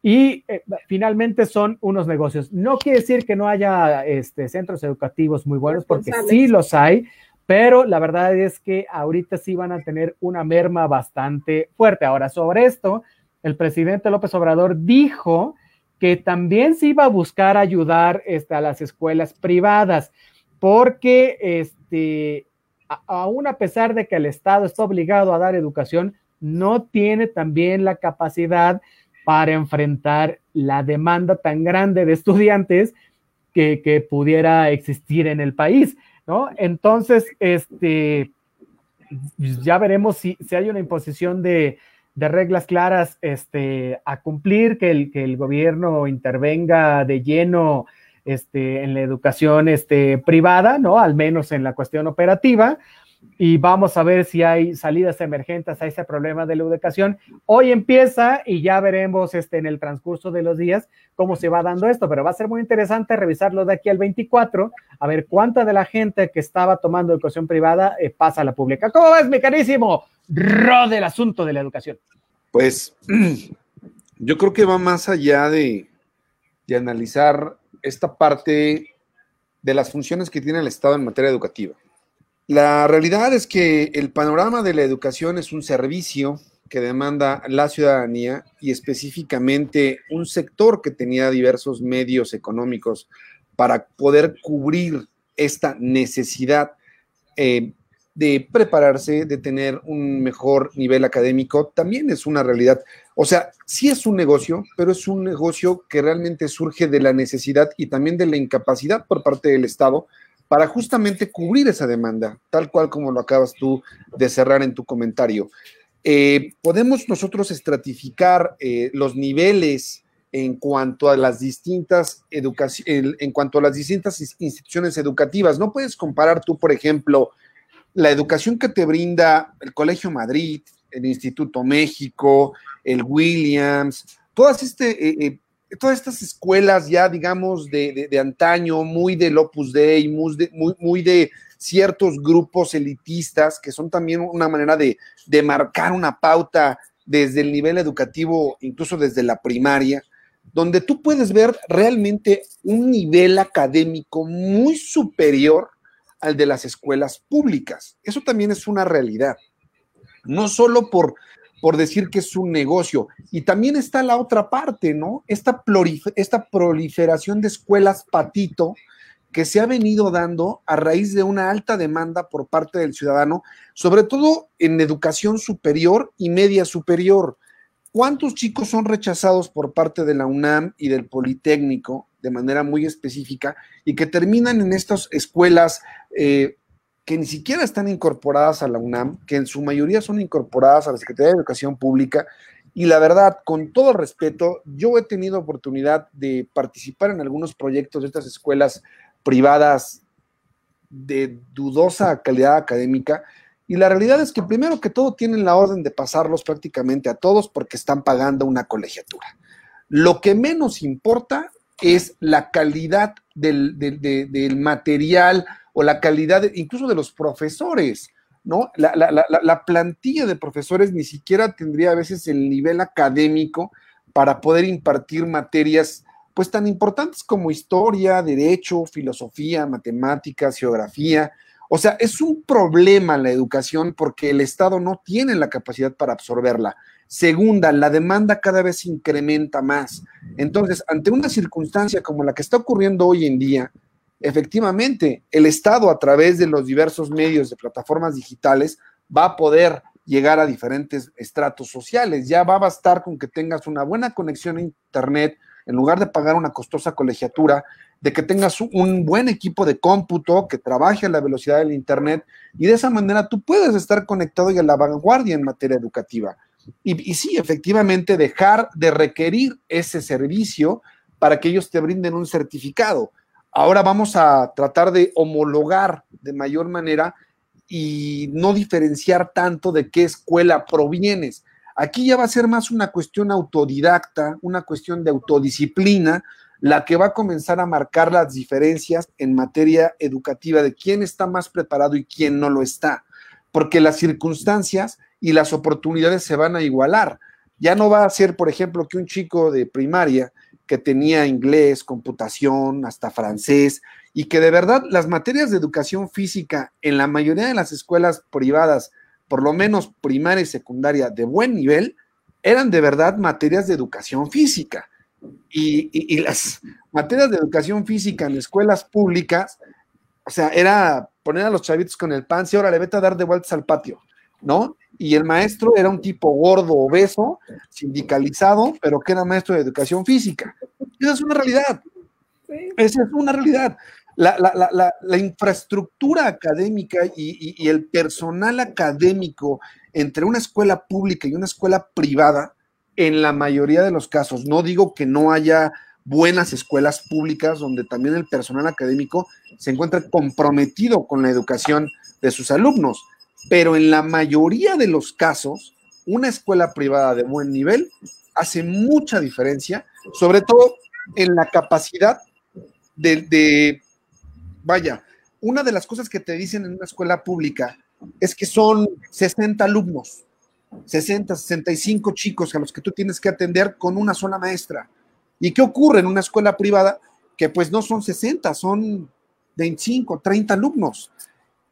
Y eh, finalmente son unos negocios. No quiere decir que no haya este, centros educativos muy buenos, porque sí los hay, pero la verdad es que ahorita sí van a tener una merma bastante fuerte. Ahora, sobre esto, el presidente López Obrador dijo que también se iba a buscar ayudar este, a las escuelas privadas, porque este, aún a pesar de que el Estado está obligado a dar educación, no tiene también la capacidad para enfrentar la demanda tan grande de estudiantes que, pudiera existir en el país, ¿no? Entonces, este, ya veremos si, si hay una imposición de, de reglas claras este, a cumplir, que el, que el gobierno intervenga de lleno este, en la educación este, privada, ¿no? Al menos en la cuestión operativa, y vamos a ver si hay salidas emergentes a ese problema de la educación. Hoy empieza y ya veremos este, en el transcurso de los días cómo se va dando esto, pero va a ser muy interesante revisarlo de aquí al 24, a ver cuánta de la gente que estaba tomando educación privada eh, pasa a la pública. ¿Cómo ves, mi carísimo Ro del asunto de la educación? Pues yo creo que va más allá de, de analizar esta parte de las funciones que tiene el Estado en materia educativa. La realidad es que el panorama de la educación es un servicio que demanda la ciudadanía y específicamente un sector que tenía diversos medios económicos para poder cubrir esta necesidad eh, de prepararse, de tener un mejor nivel académico, también es una realidad. O sea, sí es un negocio, pero es un negocio que realmente surge de la necesidad y también de la incapacidad por parte del Estado para justamente cubrir esa demanda, tal cual como lo acabas tú de cerrar en tu comentario. Eh, podemos nosotros estratificar eh, los niveles en cuanto a las distintas en cuanto a las distintas instituciones educativas. No puedes comparar tú, por ejemplo, la educación que te brinda el Colegio Madrid, el Instituto México, el Williams, todas este, eh, todas estas escuelas ya, digamos, de, antaño, muy del Opus Dei, muy de, muy, de ciertos grupos elitistas, que son también una manera de, de marcar una pauta desde el nivel educativo, incluso desde la primaria, donde tú puedes ver realmente un nivel académico muy superior al de las escuelas públicas. Eso también es una realidad. No solo por por decir que es un negocio. Y también está la otra parte, ¿no? Esta, esta proliferación de escuelas patito que se ha venido dando a raíz de una alta demanda por parte del ciudadano, sobre todo en educación superior y media superior. ¿Cuántos chicos son rechazados por parte de la UNAM y del Politécnico de manera muy específica y que terminan en estas escuelas eh, que ni siquiera están incorporadas a la UNAM, que en su mayoría son incorporadas a la Secretaría de Educación Pública. Y la verdad, con todo respeto, yo he tenido oportunidad de participar en algunos proyectos de estas escuelas privadas de dudosa calidad académica. Y la realidad es que primero que todo tienen la orden de pasarlos prácticamente a todos porque están pagando una colegiatura. Lo que menos importa es la calidad del, del material o la calidad incluso de los profesores, ¿no? La, plantilla de profesores ni siquiera tendría a veces el nivel académico para poder impartir materias pues tan importantes como historia, derecho, filosofía, matemáticas, geografía. O sea, es un problema la educación porque el Estado no tiene la capacidad para absorberla. Segunda, la demanda cada vez se incrementa más. Entonces, ante una circunstancia como la que está ocurriendo hoy en día, efectivamente el Estado a través de los diversos medios de plataformas digitales va a poder llegar a diferentes estratos sociales. Ya va a bastar con que tengas una buena conexión a Internet, en lugar de pagar una costosa colegiatura, de que tengas un buen equipo de cómputo que trabaje a la velocidad del Internet y de esa manera tú puedes estar conectado y a la vanguardia en materia educativa. Y, y sí, efectivamente, dejar de requerir ese servicio para que ellos te brinden un certificado Ahora vamos a tratar de homologar de mayor manera y no diferenciar tanto de qué escuela provienes. Aquí ya va a ser más una cuestión autodidacta, una cuestión de autodisciplina, la que va a comenzar a marcar las diferencias en materia educativa de quién está más preparado y quién no lo está, porque las circunstancias y las oportunidades se van a igualar. Ya no va a ser, por ejemplo, que un chico de primaria que tenía inglés, computación, hasta francés, y que de verdad las materias de educación física en la mayoría de las escuelas privadas, por lo menos primaria y secundaria de buen nivel, eran de verdad materias de educación física. Y, las materias de educación física en escuelas públicas, o sea, era poner a los chavitos con el pan, si ahora le vete a dar de vueltas al patio. ¿No? Y el maestro era un tipo gordo, obeso, sindicalizado, pero que era maestro de educación física. Esa es una realidad. Esa es una realidad. La, la, la, la infraestructura académica y, y, el personal académico entre una escuela pública y una escuela privada, en la mayoría de los casos, no digo que no haya buenas escuelas públicas donde también el personal académico se encuentra comprometido con la educación de sus alumnos, pero en la mayoría de los casos, una escuela privada de buen nivel hace mucha diferencia, sobre todo en la capacidad de, vaya, una de las cosas que te dicen en una escuela pública es que son 60 alumnos, 60, 65 chicos a los que tú tienes que atender con una sola maestra. ¿Y qué ocurre en una escuela privada? Que pues no son 60, son 25, 30 alumnos.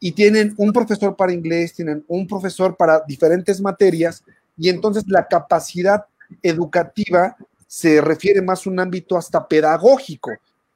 Y tienen un profesor para inglés, tienen un profesor para diferentes materias, y entonces la capacidad educativa se refiere más a un ámbito hasta pedagógico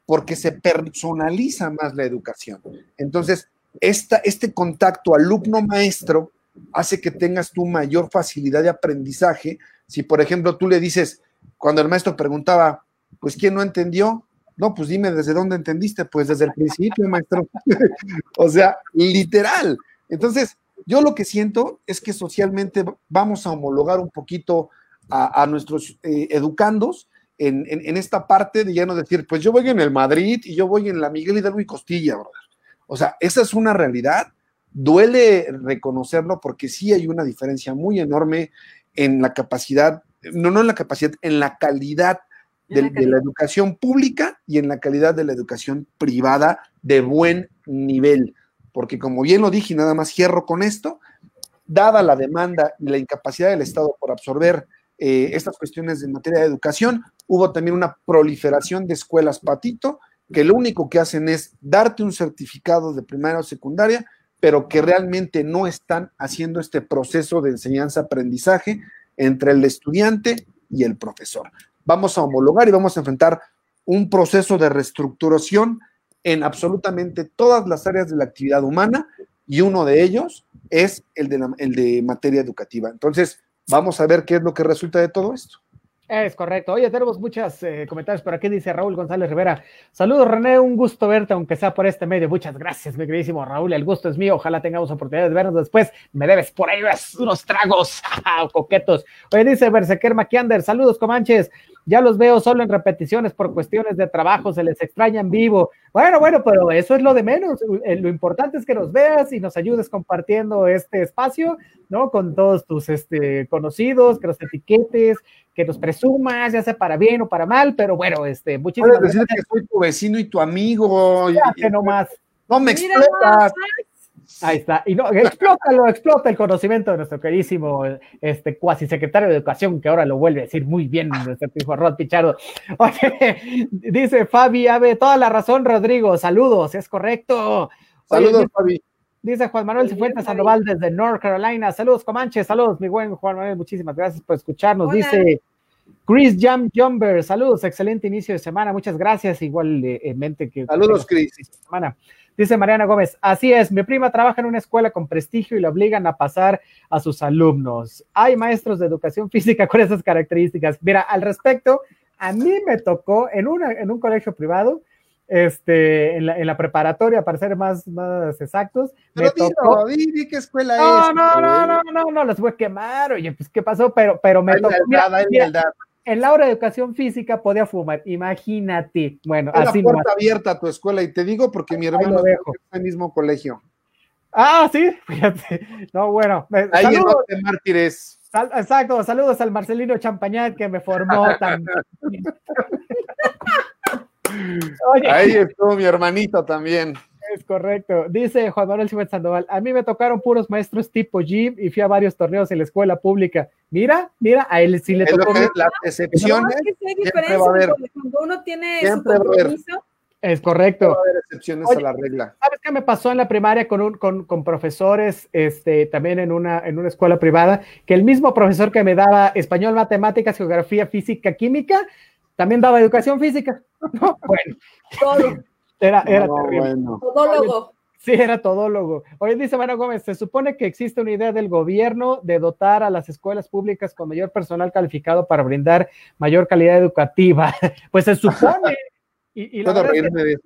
porque se personaliza más la educación. Entonces, esta, este contacto alumno-maestro hace que tengas tu mayor facilidad de aprendizaje. Si, por ejemplo, tú le dices, cuando el maestro preguntaba, pues, ¿quién no entendió? No, pues dime desde dónde entendiste, pues desde el principio, maestro. o sea, literal. Entonces, yo lo que siento es que socialmente vamos a homologar un poquito a, nuestros eh, educandos en, esta parte de ya no decir, pues yo voy en el Madrid y yo voy en la Miguel Hidalgo y Costilla, brother. O sea, esa es una realidad. Duele reconocerlo porque sí hay una diferencia muy enorme en la capacidad, no, no en la capacidad, en la calidad de, la educación pública y en la calidad de la educación privada de buen nivel. Porque como bien lo dije y nada más cierro con esto, dada la demanda y la incapacidad del Estado por absorber eh, estas cuestiones en materia de educación, hubo también una proliferación de escuelas patito, que lo único que hacen es darte un certificado de primaria o secundaria, pero que realmente no están haciendo este proceso de enseñanza-aprendizaje entre el estudiante y el profesor. Vamos a homologar y vamos a enfrentar un proceso de reestructuración en absolutamente todas las áreas de la actividad humana y uno de ellos es el de, el de materia educativa. Entonces, vamos a ver qué es lo que resulta de todo esto. Es correcto. Oye, tenemos muchos eh, comentarios por aquí, dice Raúl González Rivera. Saludos, René, un gusto verte, aunque sea por este medio. Muchas gracias, mi queridísimo Raúl. El gusto es mío. Ojalá tengamos oportunidad de vernos después. Me debes por ahí unos tragos coquetos. Oye, dice Bersequer Maquiander. Saludos, Comanches. Ya los veo solo en repeticiones por cuestiones de trabajo, se les extraña en vivo. Bueno, bueno, pero eso es lo de menos. Eh, lo importante es que nos veas y nos ayudes compartiendo este espacio, ¿no? Con todos tus este, conocidos, que los etiquetes, que nos presumas, ya sea para bien o para mal, pero bueno, este, muchísimas Puedes decir que soy tu vecino y tu amigo. Ya, que no más. No me explotas. Ahí está. Y no, explótalo, explota el conocimiento de nuestro queridísimo este, cuasi secretario de Educación, que ahora lo vuelve a decir muy bien nuestro hijo Rod Pichardo. dice Fabi Ave, toda la razón, Rodrigo. Saludos, es correcto. Saludos, Fabi. Dice Juan Manuel Cifuentes Sandoval desde North Carolina. Saludos, Comanche. Saludos, mi buen Juan Manuel. Muchísimas gracias por escucharnos. Dice Chris Jam Jumper. Saludos, excelente inicio de semana. Muchas gracias. Igualmente que. Saludos, Chris. Semana. Dice Mariana Gómez, así es, mi prima trabaja en una escuela con prestigio y la obligan a pasar a sus alumnos. Hay maestros de educación física con esas características. Mira, al respecto, a mí me tocó en, una, en un colegio privado, este, en la, en la preparatoria, para ser más, más exactos. Pero me tocó... di, qué escuela no, es. No, no, no, no, no, los voy a quemar. Oye, pues, ¿qué pasó? Pero, pero me tocó. Mira, en la hora de educación física podía fumar, imagínate. Bueno, así. La puerta abierta a tu escuela y te digo porque mi hermano es el mismo colegio. Ah, sí, fíjate. No, bueno. Ahí saludos. en Mártires. exacto, saludos al Marcelino Champañat que me formó también. Ahí estuvo mi hermanito también. Es correcto. Dice Juan Manuel Cifuentes Sandoval, a mí me tocaron puros maestros tipo Jim y fui a varios torneos en la escuela pública. Mira, mira, a él sí le tocó. las excepciones. cuando uno tiene su compromiso. Es correcto. Va a haber excepciones a la regla. ¿Sabes qué me pasó en la primaria con, un, con, con, profesores, este, también en una, en una escuela privada, que el mismo profesor que me daba español, matemáticas, geografía, física, química, también daba educación física. Bueno, todo. Era, era terrible. Todólogo. Sí, era todólogo. Oye, dice Mario Gómez, se supone que existe una idea del gobierno de dotar a las escuelas públicas con mayor personal calificado para brindar mayor calidad educativa. Pues se supone. Y, y la verdad es que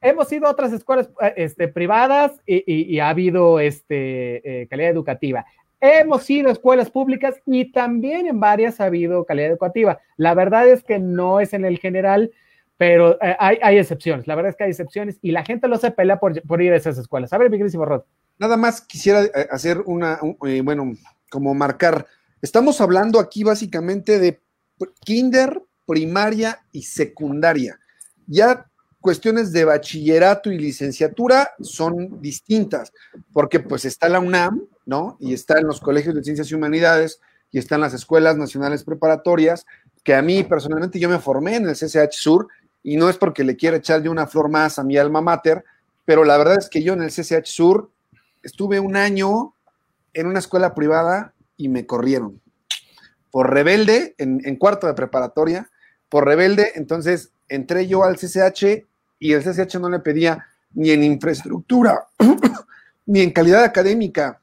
hemos ido a otras escuelas eh, este, privadas y, y, y, ha habido este, eh, calidad educativa. Hemos ido a escuelas públicas y también en varias ha habido calidad educativa. La verdad es que no es en el general, pero eh, hay, hay, excepciones, la verdad es que hay excepciones y la gente lo se pelea por, por ir a esas escuelas. A ver, mi Rod. Nada más quisiera eh, hacer una, un, eh, bueno, como marcar, estamos hablando aquí básicamente de kinder, primaria y secundaria. Ya cuestiones de bachillerato y licenciatura son distintas, porque pues está la UNAM, ¿no? Y está en los colegios de ciencias y humanidades y están las escuelas nacionales preparatorias, que a mí personalmente yo me formé en el CCH Sur y no es porque le quiera echar yo una flor más a mi alma mater, pero la verdad es que yo en el CCH Sur estuve un año en una escuela privada y me corrieron. Por rebelde, en, en cuarto de preparatoria, por rebelde, entonces entré yo al CCH y el CCH no le pedía ni en infraestructura, ni en calidad académica,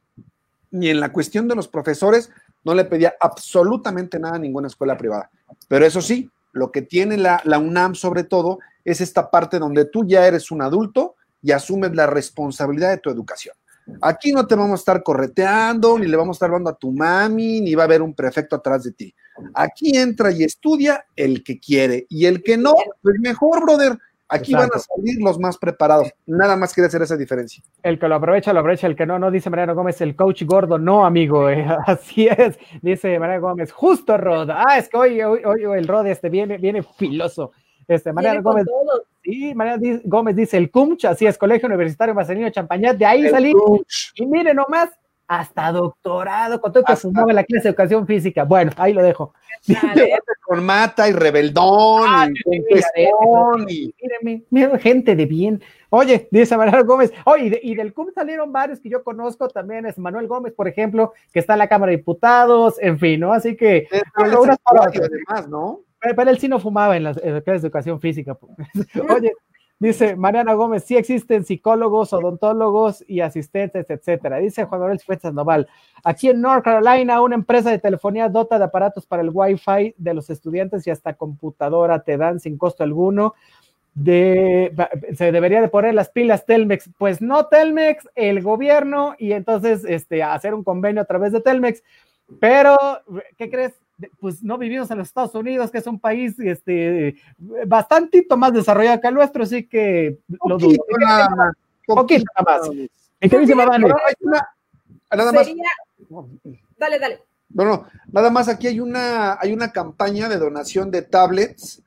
ni en la cuestión de los profesores, no le pedía absolutamente nada a ninguna escuela privada. Pero eso sí, lo que tiene la, UNAM sobre todo es esta parte donde tú ya eres un adulto y asumes la responsabilidad de tu educación. Aquí no te vamos a estar correteando, ni le vamos a estar dando a tu mami, ni va a haber un prefecto atrás de ti. Aquí entra y estudia el que quiere y el que no, pues mejor, brother. Aquí Exacto. van a salir los más preparados. Nada más quiere hacer esa diferencia. El que lo aprovecha, lo aprovecha. El que no, no, dice Mariano Gómez, el coach gordo. No, amigo. Eh, así es. Dice Mariano Gómez, justo Rod. Ah, es que hoy, hoy, hoy el Rod este viene, viene filoso. Este, Mariano Gómez. Sí, Mariano Gómez dice el CUMCH, así es, Colegio Universitario Marcelino Champañat. De ahí el salí. Y mire nomás, hasta doctorado, con todo que sumaba la clase de educación física. Bueno, ahí lo dejo. con mata y rebeldón ah, y y... Gente de bien. Oye, dice Manuel Gómez, oye, y, de, y, del CUM salieron varios que yo conozco, también es Manuel Gómez, por ejemplo, que está en la Cámara de Diputados, en fin, ¿no? Así que... Pero además, ¿no? Pero, pero, él sí no fumaba en las, en las clases de educación física. Pues. Oye, Dice Mariana Gómez, sí existen psicólogos, odontólogos y asistentes, etcétera. Dice Juan Manuel Fuentes Noval, aquí en North Carolina, una empresa de telefonía dota de aparatos para el Wi-Fi de los estudiantes y hasta computadora te dan sin costo alguno. De, se debería de poner las pilas Telmex. Pues no Telmex, el gobierno, y entonces este, hacer un convenio a través de Telmex. Pero, ¿qué crees? Pues no vivimos en los Estados Unidos, que es un país este, bastantito más desarrollado que el nuestro, así que lo dudo. Nada más. Poquito nada más. ¿En qué dice Madame? Nada más. Sería... Dale, dale. Bueno, nada más aquí hay una, hay una campaña de donación de tablets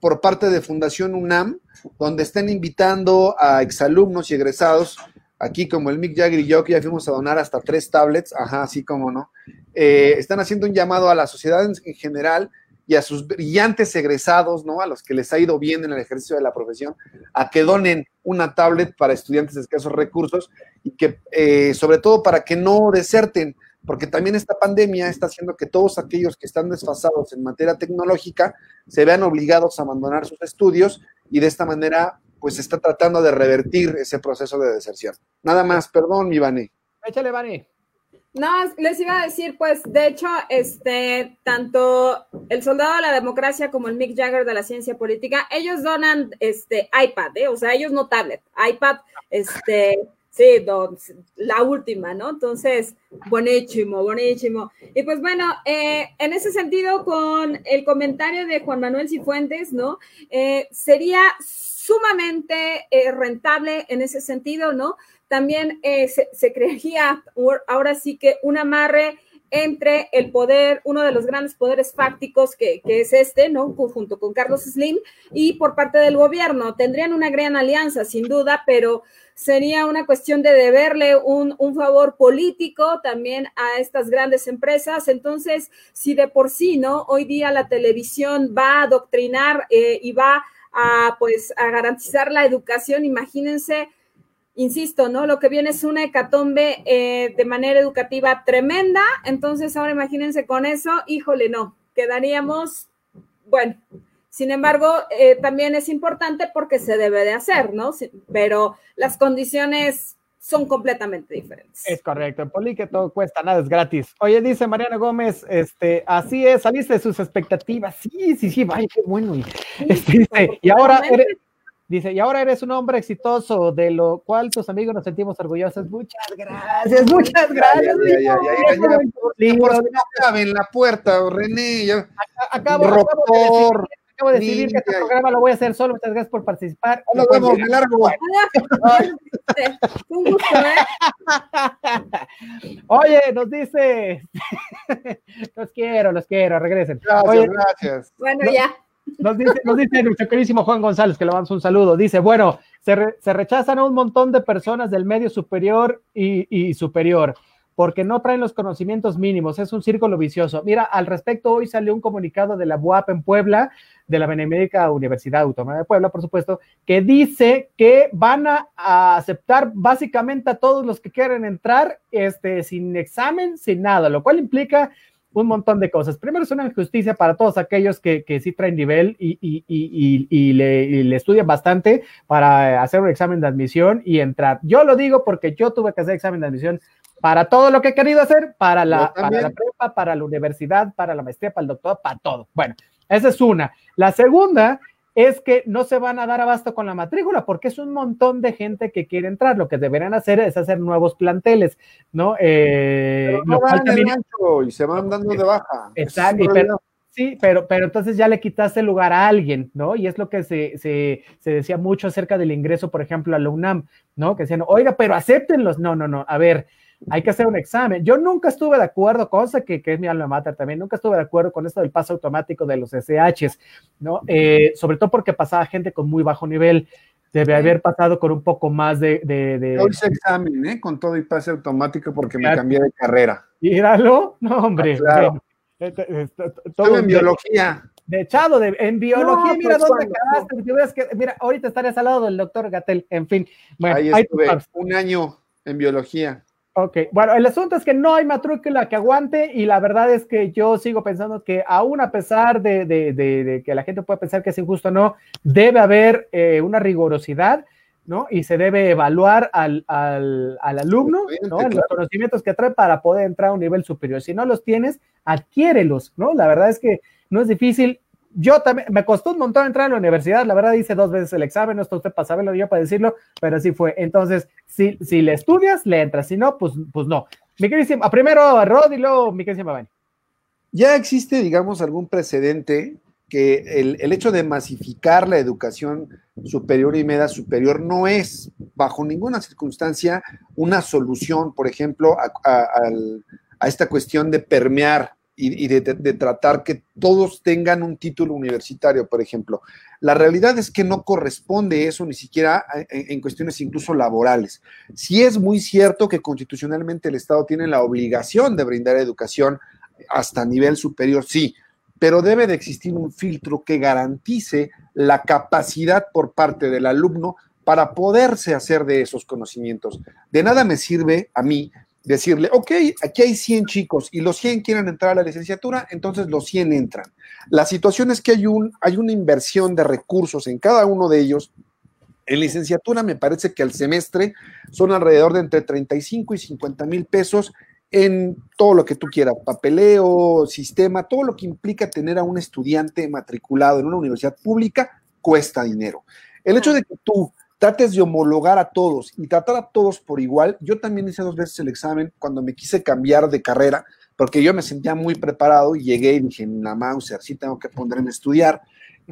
por parte de Fundación UNAM, donde están invitando a exalumnos y egresados aquí como el Mick Jagger y yo, que ya fuimos a donar hasta tres tablets, ajá, así como no, eh, están haciendo un llamado a la sociedad en, en, general y a sus brillantes egresados, ¿no? A los que les ha ido bien en el ejercicio de la profesión, a que donen una tablet para estudiantes de escasos recursos y que, eh, sobre todo, para que no deserten, porque también esta pandemia está haciendo que todos aquellos que están desfasados en materia tecnológica se vean obligados a abandonar sus estudios y de esta manera pues está tratando de revertir ese proceso de deserción. Nada más, perdón, mi Vani. Échale, Vani. No, les iba a decir, pues, de hecho, este, tanto el soldado de la democracia como el Mick Jagger de la ciencia política, ellos donan este iPad, ¿eh? o sea, ellos no tablet, iPad, este, sí, don, la última, ¿no? Entonces, buenísimo, buenísimo. Y pues bueno, eh, en ese sentido, con el comentario de Juan Manuel Cifuentes, ¿no? Eh, sería sumamente eh, rentable en ese sentido, ¿no? También eh, se, se crearía ahora sí que un amarre entre el poder, uno de los grandes poderes fácticos que, es este, ¿no? Junto con Carlos Slim y por parte del gobierno. Tendrían una gran alianza, sin duda, pero sería una cuestión de deberle un, un favor político también a estas grandes empresas. Entonces, si de por sí, ¿no? Hoy día la televisión va a adoctrinar eh, y va a, pues, a garantizar la educación, imagínense insisto, ¿no? Lo que viene es una hecatombe eh, de manera educativa tremenda, entonces ahora imagínense con eso, híjole, no, quedaríamos, bueno, Sin embargo, eh, también es importante porque se debe de hacer, ¿no? Pero las condiciones son completamente diferentes. Es correcto, Poli que todo cuesta, nada es gratis. Oye, dice Mariana Gómez, este, así es, saliste de sus expectativas. Sí, sí, sí, vaya, qué bueno. Este, dice, y ahora eres, dice, y ahora eres un hombre exitoso, de lo cual tus amigos nos sentimos orgullosos. Muchas gracias, muchas gracias. Ya, en la puerta, René. Ya. Acabo, acabo acabo de decidir que este programa lo voy a hacer solo. Muchas gracias por participar. Nos vemos, largo. Un gusto, ¿eh? Oye, nos dice. los quiero, los quiero, regresen. Gracias, Oye, gracias. Bueno, ya. Nos dice, nos dice nuestro queridísimo Juan González, que le damos un saludo. Dice, bueno, se, re, se rechazan a un montón de personas del medio superior y, y superior porque no traen los conocimientos mínimos, es un círculo vicioso. Mira, al respecto, hoy salió un comunicado de la UAP en Puebla, de la Benemérica Universidad Autónoma de Puebla, por supuesto, que dice que van a, a, aceptar básicamente a todos los que quieren entrar este, sin examen, sin nada, lo cual implica un montón de cosas. Primero, es una injusticia para todos aquellos que, que sí traen nivel y, y, y, y le, le, estudian bastante para hacer un examen de admisión y entrar. Yo lo digo porque yo tuve que hacer examen de admisión para todo lo que he querido hacer, para la, para la prepa, para la universidad, para la maestría, para el doctorado, para todo. Bueno, esa es una. La segunda es que no se van a dar abasto con la matrícula porque es un montón de gente que quiere entrar. Lo que deberían hacer es hacer nuevos planteles, ¿no? Eh, no van también... ancho y se van dando de baja. Exacto, pero, sí, pero, pero entonces ya le quitaste el lugar a alguien, ¿no? Y es lo que se, se, se decía mucho acerca del ingreso, por ejemplo, a la UNAM, ¿no? Que decían, oiga, pero acéptenlos. No, no, no, a ver, hay que hacer un examen. Yo nunca estuve de acuerdo, cosa que, que es mi alma mater también, nunca estuve de acuerdo con esto del paso automático de los SHs, ¿no? Eh, sobre todo porque pasaba gente con muy bajo nivel. Debe haber pasado con un poco más de. de, de... Yo hice examen, ¿eh? Con todo y pase automático porque claro. me cambié de carrera. Míralo, no, hombre. Ah, claro. Todo en biología. De echado, de, en biología, no, mira pues, dónde. Que, mira, ahorita estarías al lado del doctor Gatel, en fin. Bueno, ahí estuve un año en biología. Ok, bueno, el asunto es que no hay matrícula que aguante y la verdad es que yo sigo pensando que aún a pesar de, de, de, de que la gente pueda pensar que es injusto o no, debe haber eh, una rigurosidad, ¿no? Y se debe evaluar al, al, al alumno, ¿no? En los conocimientos que trae para poder entrar a un nivel superior. Si no los tienes, adquiérelos, ¿no? La verdad es que no es difícil yo también, me costó un montón entrar a la universidad, la verdad hice dos veces el examen, no está usted para saberlo, yo para decirlo, pero así fue. Entonces, si, si le estudias, le entras, si no, pues, pues no. Mi querísima, primero Rod y luego mi querísima Bani. Ya existe, digamos, algún precedente que el, el, hecho de masificar la educación superior y media superior no es, bajo ninguna circunstancia, una solución, por ejemplo, a, a esta cuestión de permear y, de, tratar que todos tengan un título universitario, por ejemplo. La realidad es que no corresponde eso ni siquiera en, en cuestiones incluso laborales. Sí es muy cierto que constitucionalmente el Estado tiene la obligación de brindar educación hasta nivel superior, sí, pero debe de existir un filtro que garantice la capacidad por parte del alumno para poderse hacer de esos conocimientos. De nada me sirve a mí decirle, ok, aquí hay 100 chicos y los 100 quieren entrar a la licenciatura, entonces los 100 entran. La situación es que hay, hay una inversión de recursos en cada uno de ellos. En licenciatura me parece que al semestre son alrededor de entre 35 y 50 mil pesos en todo lo que tú quieras, papeleo, sistema, todo lo que implica tener a un estudiante matriculado en una universidad pública cuesta dinero. El hecho de que tú trates de homologar a todos y tratar a todos por igual. Yo también hice dos veces el examen cuando me quise cambiar de carrera, porque yo me sentía muy preparado y llegué y dije, la Mauser, sí tengo que ponerme a estudiar.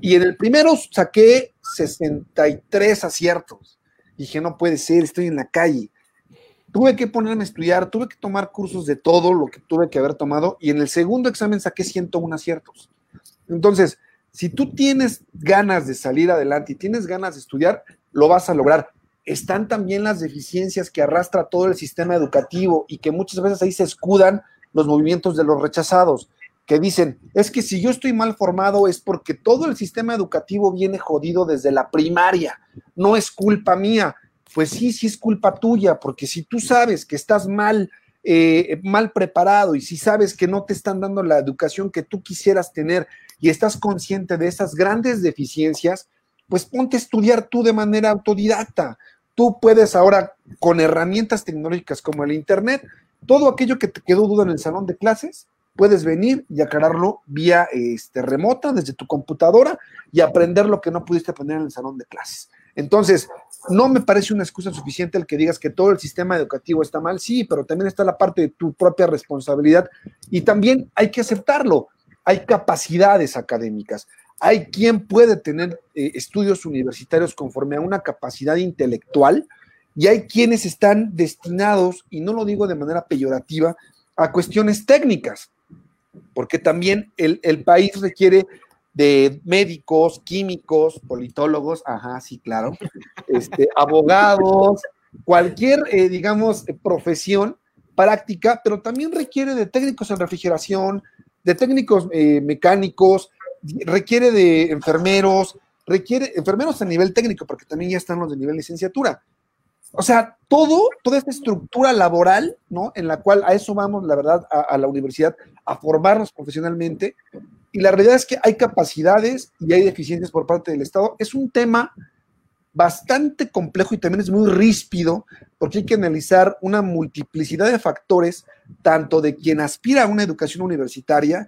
Y en el primero saqué 63 aciertos. Dije, no puede ser, estoy en la calle. Tuve que ponerme a estudiar, tuve que tomar cursos de todo lo que tuve que haber tomado y en el segundo examen saqué 101 aciertos. Entonces, si tú tienes ganas de salir adelante y tienes ganas de estudiar, lo vas a lograr. Están también las deficiencias que arrastra todo el sistema educativo y que muchas veces ahí se escudan los movimientos de los rechazados, que dicen, es que si yo estoy mal formado es porque todo el sistema educativo viene jodido desde la primaria, no es culpa mía. Pues sí, sí es culpa tuya, porque si tú sabes que estás mal eh, mal preparado y si sabes que no te están dando la educación que tú quisieras tener y estás consciente de esas grandes deficiencias, pues ponte a estudiar tú de manera autodidacta. Tú puedes ahora, con herramientas tecnológicas como el Internet, todo aquello que te quedó duda en el salón de clases, puedes venir y aclararlo vía este, remota desde tu computadora y aprender lo que no pudiste aprender en el salón de clases. Entonces, no me parece una excusa suficiente el que digas que todo el sistema educativo está mal, sí, pero también está la parte de tu propia responsabilidad y también hay que aceptarlo. Hay capacidades académicas, hay quien puede tener eh, estudios universitarios conforme a una capacidad intelectual y hay quienes están destinados, y no lo digo de manera peyorativa, a cuestiones técnicas, porque también el, el país requiere de médicos, químicos, politólogos, ajá, sí, claro, este, abogados, cualquier, eh, digamos, profesión práctica, pero también requiere de técnicos en refrigeración, de técnicos eh, mecánicos, requiere de enfermeros, requiere enfermeros a nivel técnico, porque también ya están los de nivel licenciatura. O sea, todo, toda esta estructura laboral, ¿no? En la cual a eso vamos, la verdad, a, a la universidad, a formarnos profesionalmente, y la realidad es que hay capacidades y hay deficiencias por parte del Estado. Es un tema bastante complejo y también es muy ríspido porque hay que analizar una multiplicidad de factores, tanto de quien aspira a una educación universitaria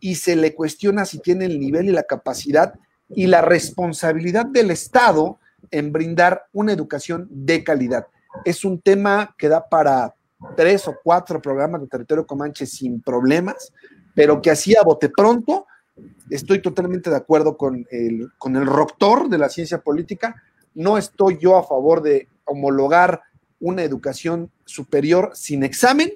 y se le cuestiona si tiene el nivel y la capacidad y la responsabilidad del Estado en brindar una educación de calidad. Es un tema que da para tres o cuatro programas de territorio comanche sin problemas, pero que así a bote pronto, estoy totalmente de acuerdo con el, con el rector de la ciencia política, no estoy yo a favor de homologar una educación superior sin examen,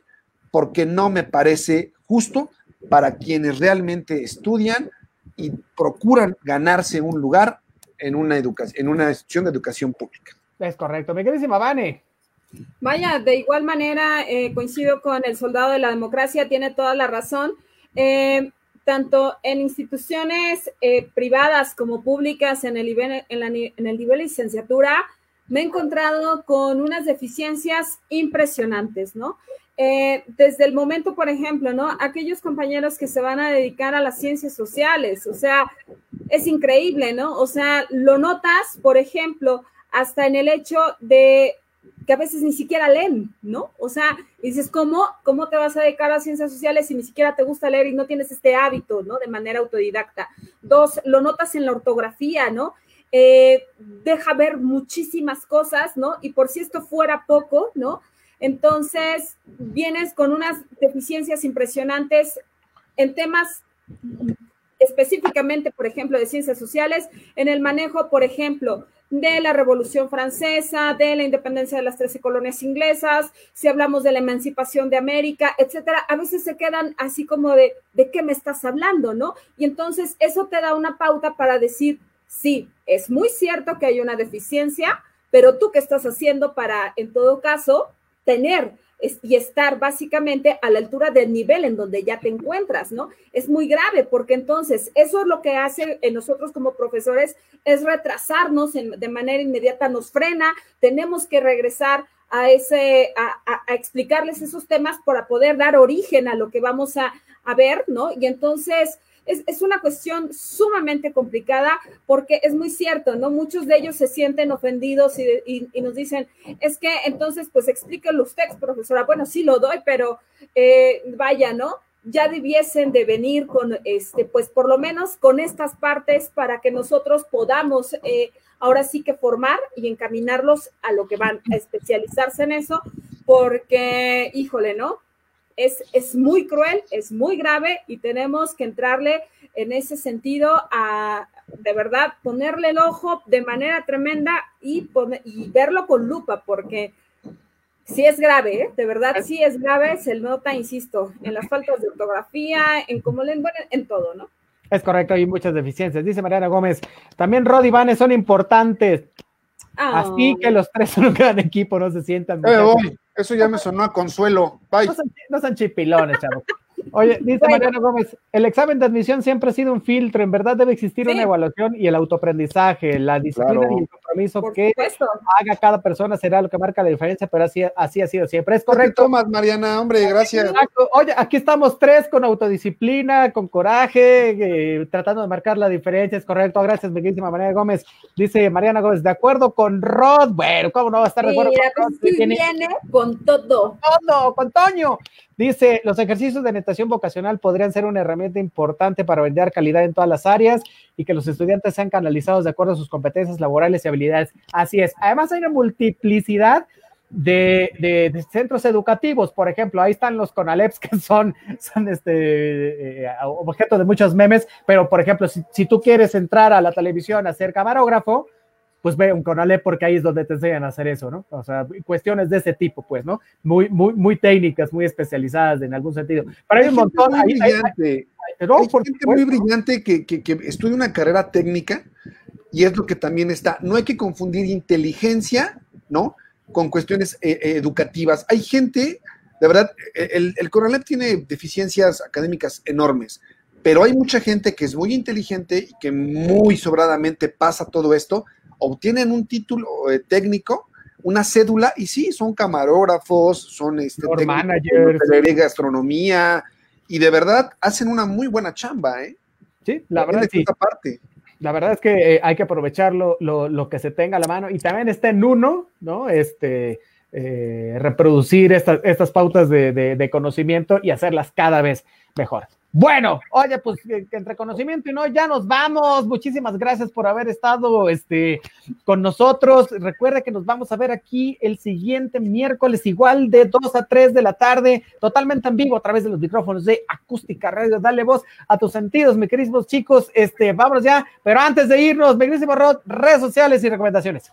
porque no me parece justo para quienes realmente estudian y procuran ganarse un lugar en una, educación, en una institución de educación pública. Es correcto. Mi queridísima Vane. Vaya, de igual manera eh, coincido con el soldado de la democracia, tiene toda la razón. Eh, tanto en instituciones eh, privadas como públicas en el, nivel, en, la, en el nivel de licenciatura, me he encontrado con unas deficiencias impresionantes, ¿no? Eh, desde el momento, por ejemplo, ¿no? Aquellos compañeros que se van a dedicar a las ciencias sociales, o sea, es increíble, ¿no? O sea, lo notas, por ejemplo, hasta en el hecho de que a veces ni siquiera leen, ¿no? O sea, dices, ¿cómo, ¿cómo te vas a dedicar a ciencias sociales si ni siquiera te gusta leer y no tienes este hábito, ¿no? De manera autodidacta. Dos, lo notas en la ortografía, ¿no? Eh, deja ver muchísimas cosas, ¿no? Y por si esto fuera poco, ¿no? Entonces, vienes con unas deficiencias impresionantes en temas específicamente, por ejemplo, de ciencias sociales, en el manejo, por ejemplo, de la Revolución Francesa, de la independencia de las trece colonias inglesas, si hablamos de la emancipación de América, etcétera, a veces se quedan así como de, ¿de qué me estás hablando, no? Y entonces eso te da una pauta para decir, sí, es muy cierto que hay una deficiencia, pero tú qué estás haciendo para, en todo caso, tener y estar básicamente a la altura del nivel en donde ya te encuentras, ¿no? Es muy grave porque entonces eso es lo que hace en nosotros como profesores, es retrasarnos de manera inmediata, nos frena, tenemos que regresar a, ese, a, a, explicarles esos temas para poder dar origen a lo que vamos a, a ver, ¿no? Y entonces es, es, una cuestión sumamente complicada porque es muy cierto, ¿no? Muchos de ellos se sienten ofendidos y, y, y nos dicen, es que entonces, pues explíquenlo usted, profesora. Bueno, sí lo doy, pero eh, vaya, ¿no? Ya debiesen de venir con, este, pues por lo menos con estas partes para que nosotros podamos eh, ahora sí que formar y encaminarlos a lo que van a especializarse en eso, porque, híjole, ¿no? Es, es muy cruel, es muy grave y tenemos que entrarle en ese sentido a, de verdad, ponerle el ojo de manera tremenda y, poner, y verlo con lupa, porque sí es grave, ¿eh? de verdad sí es grave, se nota, insisto, en las faltas de ortografía, en cómo leen, bueno, en todo, ¿no? Es correcto, hay muchas deficiencias. Dice Mariana Gómez, también Rod y Vanes son importantes. Oh. Así que los tres son un gran equipo, no se sientan. Eh, eso ya me sonó a consuelo. Bye. No son, chipilones, chavo. Oye, dice bueno. Mariana Gómez, el examen de admisión siempre ha sido un filtro, en verdad debe existir sí. una evaluación y el autoaprendizaje, la disciplina claro. y el compromiso que haga cada persona será lo que marca la diferencia, pero así, así ha sido siempre. Es correcto. Tomás, Mariana, hombre, gracias. Oye, aquí estamos tres con autodisciplina, con coraje, eh, tratando de marcar la diferencia. Es correcto. Gracias, bellísima Mariana Gómez. Dice Mariana Gómez, de acuerdo con Rod. Bueno, ¿cómo no va a estar de acuerdo con Rod? Pues viene con todo. Todo, con Toño. Dice, los ejercicios de natación vocacional podrían ser una herramienta importante para vender calidad en todas las áreas y que los estudiantes sean canalizados de acuerdo a sus competencias laborales y habilidades. Así es. Además hay una multiplicidad de, centros educativos, por ejemplo, ahí están los CONALEPS que son, son este, eh, objeto de muchos memes, pero por ejemplo, si, si tú quieres entrar a la televisión a ser camarógrafo, pues ve un Conalep porque ahí es donde te enseñan a hacer eso, ¿no? O sea, cuestiones de ese tipo, pues, ¿no? Muy, muy, muy técnicas, muy especializadas en algún sentido. Pero hay, un montón. Muy brillante. muy brillante que, que, estudia una carrera técnica y es lo que también está. No hay que confundir inteligencia, ¿no? Con cuestiones eh, eh, educativas. Hay gente, de verdad, el, el Conalep tiene deficiencias académicas enormes pero hay mucha gente que es muy inteligente y que muy sobradamente pasa todo esto obtienen un título eh, técnico, una cédula, y sí, son camarógrafos, son este, managers, de gastronomía, y de verdad hacen una muy buena chamba, ¿eh? Sí, la verdad sí. Parte. La verdad es que eh, hay que aprovecharlo lo, que se tenga a la mano y también está en uno, ¿no? Este, eh, reproducir estas, estas pautas de conocimiento y hacerlas cada vez mejor. Bueno, oye, pues entre conocimiento y no, ya nos vamos. Muchísimas gracias por haber estado este, con nosotros. Recuerde que nos vamos a ver aquí el siguiente miércoles, igual de 2 a 3 de la tarde, totalmente en vivo a través de los micrófonos de Acústica Radio. Dale voz a tus sentidos, mis queridos chicos. Este, vámonos ya, pero antes de irnos, mi querísimo Rod, redes sociales y recomendaciones.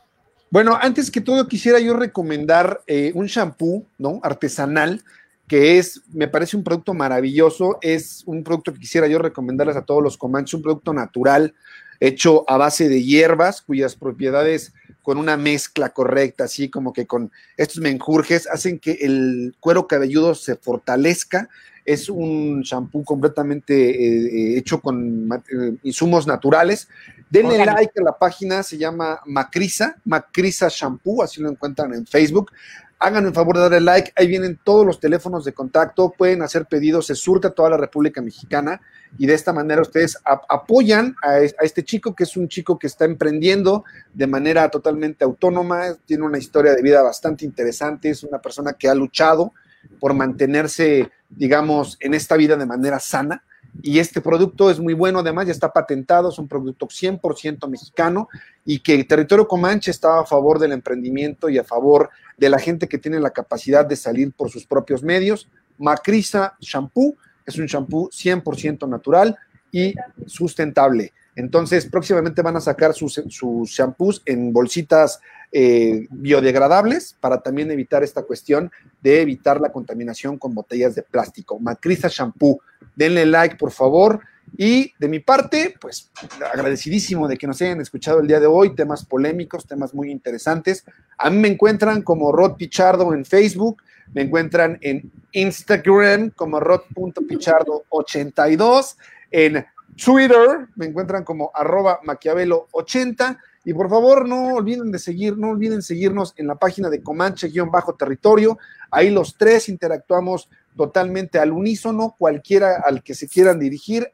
Bueno, antes que todo quisiera yo recomendar eh, un shampoo, ¿no? Artesanal que es, me parece un producto maravilloso, es un producto que quisiera yo recomendarles a todos los comanches, un producto natural hecho a base de hierbas cuyas propiedades con una mezcla correcta, así como que con estos menjurjes, hacen que el cuero cabelludo se fortalezca. Es un shampoo completamente eh, eh, hecho con eh, insumos naturales. Denle like a la página, se llama Macrisa, Macrisa Shampoo, así lo encuentran en Facebook hagan el favor de darle like, ahí vienen todos los teléfonos de contacto, pueden hacer pedidos, se surta toda la República Mexicana. Y de esta manera ustedes apoyan a, este chico, que es un chico que está emprendiendo de manera totalmente autónoma, tiene una historia de vida bastante interesante, es una persona que ha luchado por mantenerse, digamos, en esta vida de manera sana y este producto es muy bueno, además ya está patentado, es un producto 100% mexicano y que Territorio Comanche está a favor del emprendimiento y a favor de la gente que tiene la capacidad de salir por sus propios medios. Macrisa Shampoo es un shampoo 100% natural y sustentable. Entonces, próximamente van a sacar sus, sus shampoos en bolsitas eh, biodegradables para también evitar esta cuestión de evitar la contaminación con botellas de plástico. Macrisa Shampoo, denle like, por favor. Y de mi parte, pues agradecidísimo de que nos hayan escuchado el día de hoy, temas polémicos, temas muy interesantes. A mí me encuentran como Rod Pichardo en Facebook, me encuentran en Instagram como rod.pichardo82, en Twitter me encuentran como arroba maquiavelo80 y por favor no olviden de seguir, no olviden seguirnos en la página de Comanche-Territorio, ahí los tres interactuamos totalmente al unísono, cualquiera al que se quieran dirigir,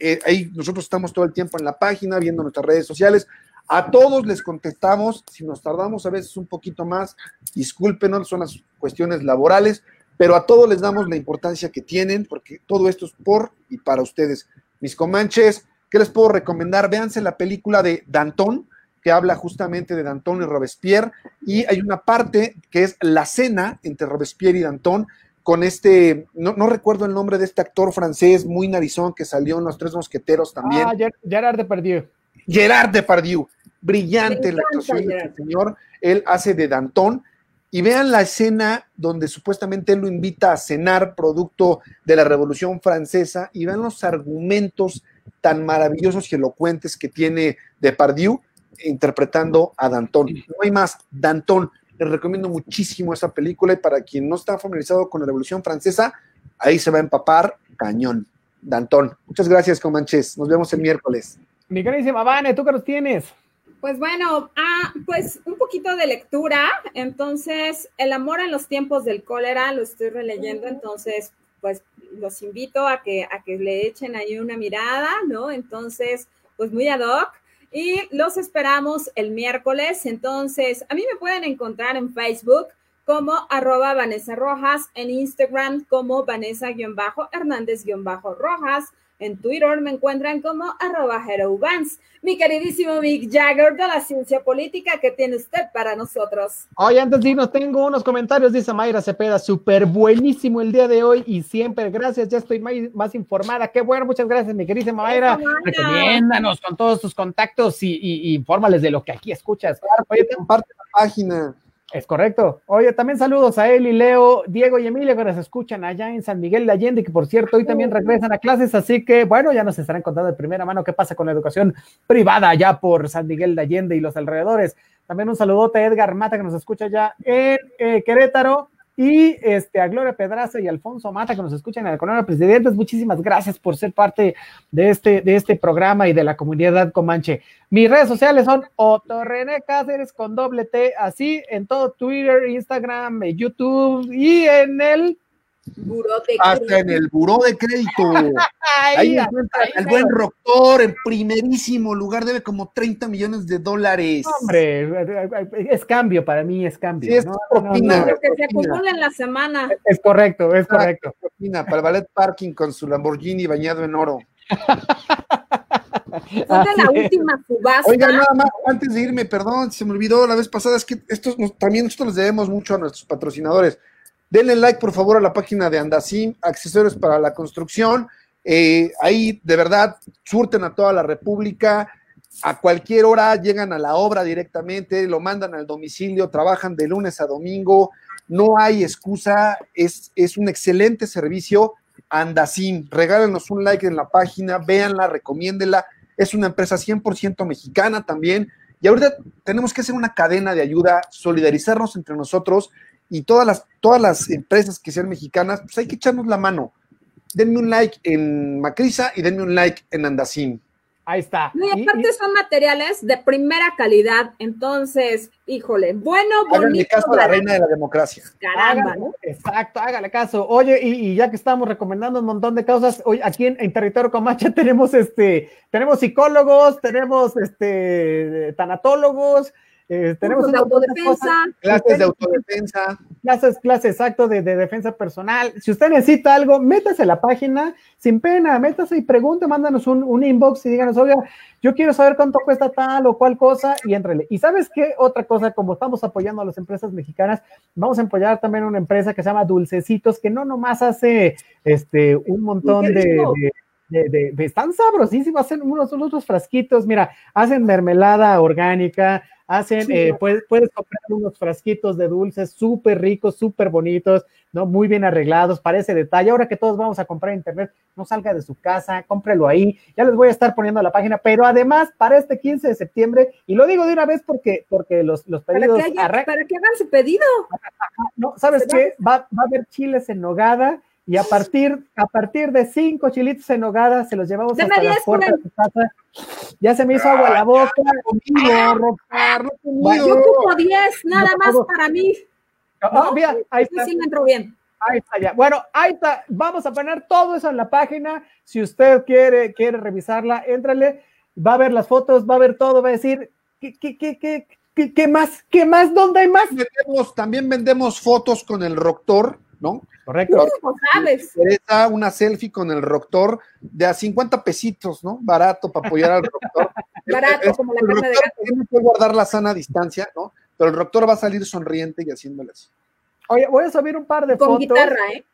eh, ahí nosotros estamos todo el tiempo en la página, viendo nuestras redes sociales. A todos les contestamos, si nos tardamos a veces un poquito más, discúlpenos, son las cuestiones laborales, pero a todos les damos la importancia que tienen, porque todo esto es por y para ustedes. Mis comanches, ¿qué les puedo recomendar? Véanse la película de Danton, que habla justamente de Danton y Robespierre, y hay una parte que es la cena entre Robespierre y Danton, con este, no, recuerdo el nombre de este actor francés muy narizón que salió en Los Tres Mosqueteros también. Ah, Gerard Depardieu. Gerard Depardieu, brillante la actuación de este señor. Él hace de Danton. Y vean la escena donde supuestamente él lo invita a cenar producto de la Revolución Francesa y vean los argumentos tan maravillosos y elocuentes que tiene Depardieu interpretando a Danton. No hay más, Danton les recomiendo muchísimo esa película y para quien no está familiarizado con la Revolución Francesa, ahí se va a empapar cañón. Dantón. Muchas gracias, Comanches. Nos vemos el miércoles. Mi carísima Vane, ¿tú qué nos tienes? Pues bueno, ah, pues un poquito de lectura. Entonces, El amor en los tiempos del cólera, lo estoy releyendo, entonces, pues los invito a que, a que le echen ahí una mirada, ¿no? Entonces, pues muy ad hoc. Y los esperamos el miércoles. Entonces, a mí me pueden encontrar en Facebook como arroba Vanessa Rojas, en Instagram como Vanessa-Hernández-Rojas. En Twitter me encuentran como arroba Vance. Mi queridísimo Mick Jagger de la ciencia política, que tiene usted para nosotros? Oye, antes de irnos, tengo unos comentarios, dice Mayra Cepeda, súper buenísimo el día de hoy y siempre, gracias, ya estoy más, informada. Qué bueno, muchas gracias, mi queridísima Mayra. Recomiéndanos con todos tus contactos y, y, infórmales de lo que aquí escuchas. Oye, comparte la página. Es correcto. Oye, también saludos a él y Leo, Diego y Emilia que nos escuchan allá en San Miguel de Allende, que por cierto hoy también regresan a clases, así que bueno, ya nos estarán contando de primera mano qué pasa con la educación privada allá por San Miguel de Allende y los alrededores. También un saludote a Edgar Mata que nos escucha allá en eh, Querétaro y este, a Gloria Pedraza y Alfonso Mata que nos escuchan en el Colonia Presidentes. Muchísimas gracias por ser parte de este, de este programa y de la comunidad Comanche. Mis redes sociales son René Cáceres con doble T, así en todo Twitter, Instagram, YouTube y en el hasta en el buró de crédito. ahí, encuentra el buen Roctor en primerísimo lugar, debe como 30 millones de dólares. Hombre, es cambio para mí, es cambio. Sí, es propina. que se acumula en la semana. Es correcto, es correcto. para el ballet parking con su Lamborghini bañado en oro. la última subasta. Oiga, nada más, antes de irme, perdón, se me olvidó la vez pasada, es que estos también nosotros les debemos mucho a nuestros patrocinadores. Denle like, por favor, a la página de Andasim, accesorios para la construcción. Eh, ahí, de verdad, surten a toda la República. A cualquier hora llegan a la obra directamente, lo mandan al domicilio, trabajan de lunes a domingo. No hay excusa, es, es un excelente servicio. Andasim, regálenos un like en la página, véanla, recomiéndela. Es una empresa 100% mexicana también. Y ahorita tenemos que hacer una cadena de ayuda, solidarizarnos entre nosotros y todas las, todas las empresas que sean mexicanas, pues hay que echarnos la mano. Denme un like en Macrisa y denme un like en Andacín. Ahí está. y aparte son materiales de primera calidad, entonces, híjole, bueno, bonito. Háganle caso a la reina de la democracia. Caramba, ¿no? Exacto, hágale caso. Oye, y, ya que estamos recomendando un montón de cosas, hoy aquí en, Territorio Comacha tenemos este, tenemos psicólogos, tenemos este tanatólogos, eh, tenemos de autodefensa. clases de autodefensa. Clases, clases, exacto, de, defensa personal. Si usted necesita algo, métase a la página sin pena, métase y pregunte, mándanos un, inbox y díganos, oiga, yo quiero saber cuánto cuesta tal o cual cosa y entrele. Y sabes qué, otra cosa, como estamos apoyando a las empresas mexicanas, vamos a apoyar también una empresa que se llama Dulcecitos, que no nomás hace este un montón de, de, de, están sabrosísimos, hacen unos, unos frasquitos, mira, hacen mermelada orgánica, hacen, eh, puedes, puedes, comprar unos frasquitos de dulces súper ricos, súper bonitos, ¿no? Muy bien arreglados, parece detalle. Ahora que todos vamos a comprar internet, no salga de su casa, cómprelo ahí. Ya les voy a estar poniendo la página, pero además, para este 15 de septiembre, y lo digo de una vez porque, porque los, los pedidos. Para que, para que hagan su pedido. No, ¿sabes qué? Va, va a haber chiles en nogada y a partir, a partir de cinco chilitos en nogada se los llevamos hasta la puerta de su casa. Ya se me hizo agua la boca. Conmigo, Yo ocupo diez, nada más para mí. Ah, ahí está. Sí me entró bien. Ahí está ya. Bueno, ahí está. Vamos a poner todo eso en la página. Si usted quiere, quiere revisarla, éntrale. Va a ver las fotos, va a ver todo, va a decir, ¿qué, qué, qué, qué, qué, más? ¿Qué más? ¿Dónde hay más? también vendemos fotos con el Roctor ¿no? Correcto. sabes? una selfie con el Roctor de a 50 pesitos, ¿no? Barato para apoyar al Roctor. Barato, como la carne de gato. Tiene que guardar la sana distancia, ¿no? Pero el Roctor va a salir sonriente y haciéndole así. Oye, voy a subir un par de fotos. Con guitarra, ¿eh?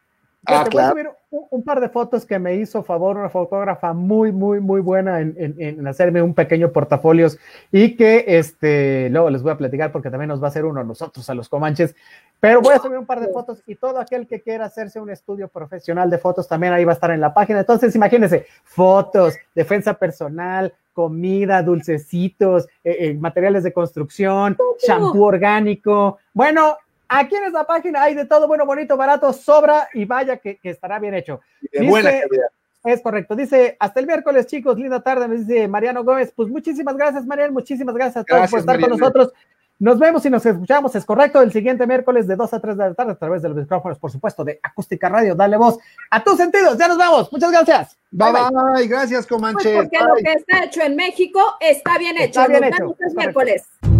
Ah, voy a subir un, par de fotos que me hizo favor una fotógrafa muy, muy, muy buena en, en, hacerme un pequeño portafolios y que este, luego les voy a platicar porque también nos va a hacer uno a nosotros, a los Comanches. Pero voy a subir un par de fotos y todo aquel que quiera hacerse un estudio profesional de fotos también ahí va a estar en la página. Entonces, imagínense, fotos, defensa personal, comida, dulcecitos, eh, eh, materiales de construcción, shampoo orgánico. Bueno, aquí en esta página hay de todo bueno, bonito, barato, sobra y vaya que, estará bien hecho. De buena calidad. Es correcto. Dice, hasta el miércoles, chicos, linda tarde, me dice Mariano Gómez. Pues muchísimas gracias, Mariano, muchísimas gracias a todos Gracias, por estar Mariano. con nosotros. Nos vemos y nos escuchamos, es correcto, el siguiente miércoles de 2 a 3 de la tarde a través de los micrófonos, por supuesto, de Acústica Radio. Dale voz a tus sentidos. Ya nos vamos. Muchas gracias. Bye, bye. Gracias, Pues Comanche. porque lo que está hecho en México está bien hecho. Está bien Nos hecho, vemos el correcto. miércoles.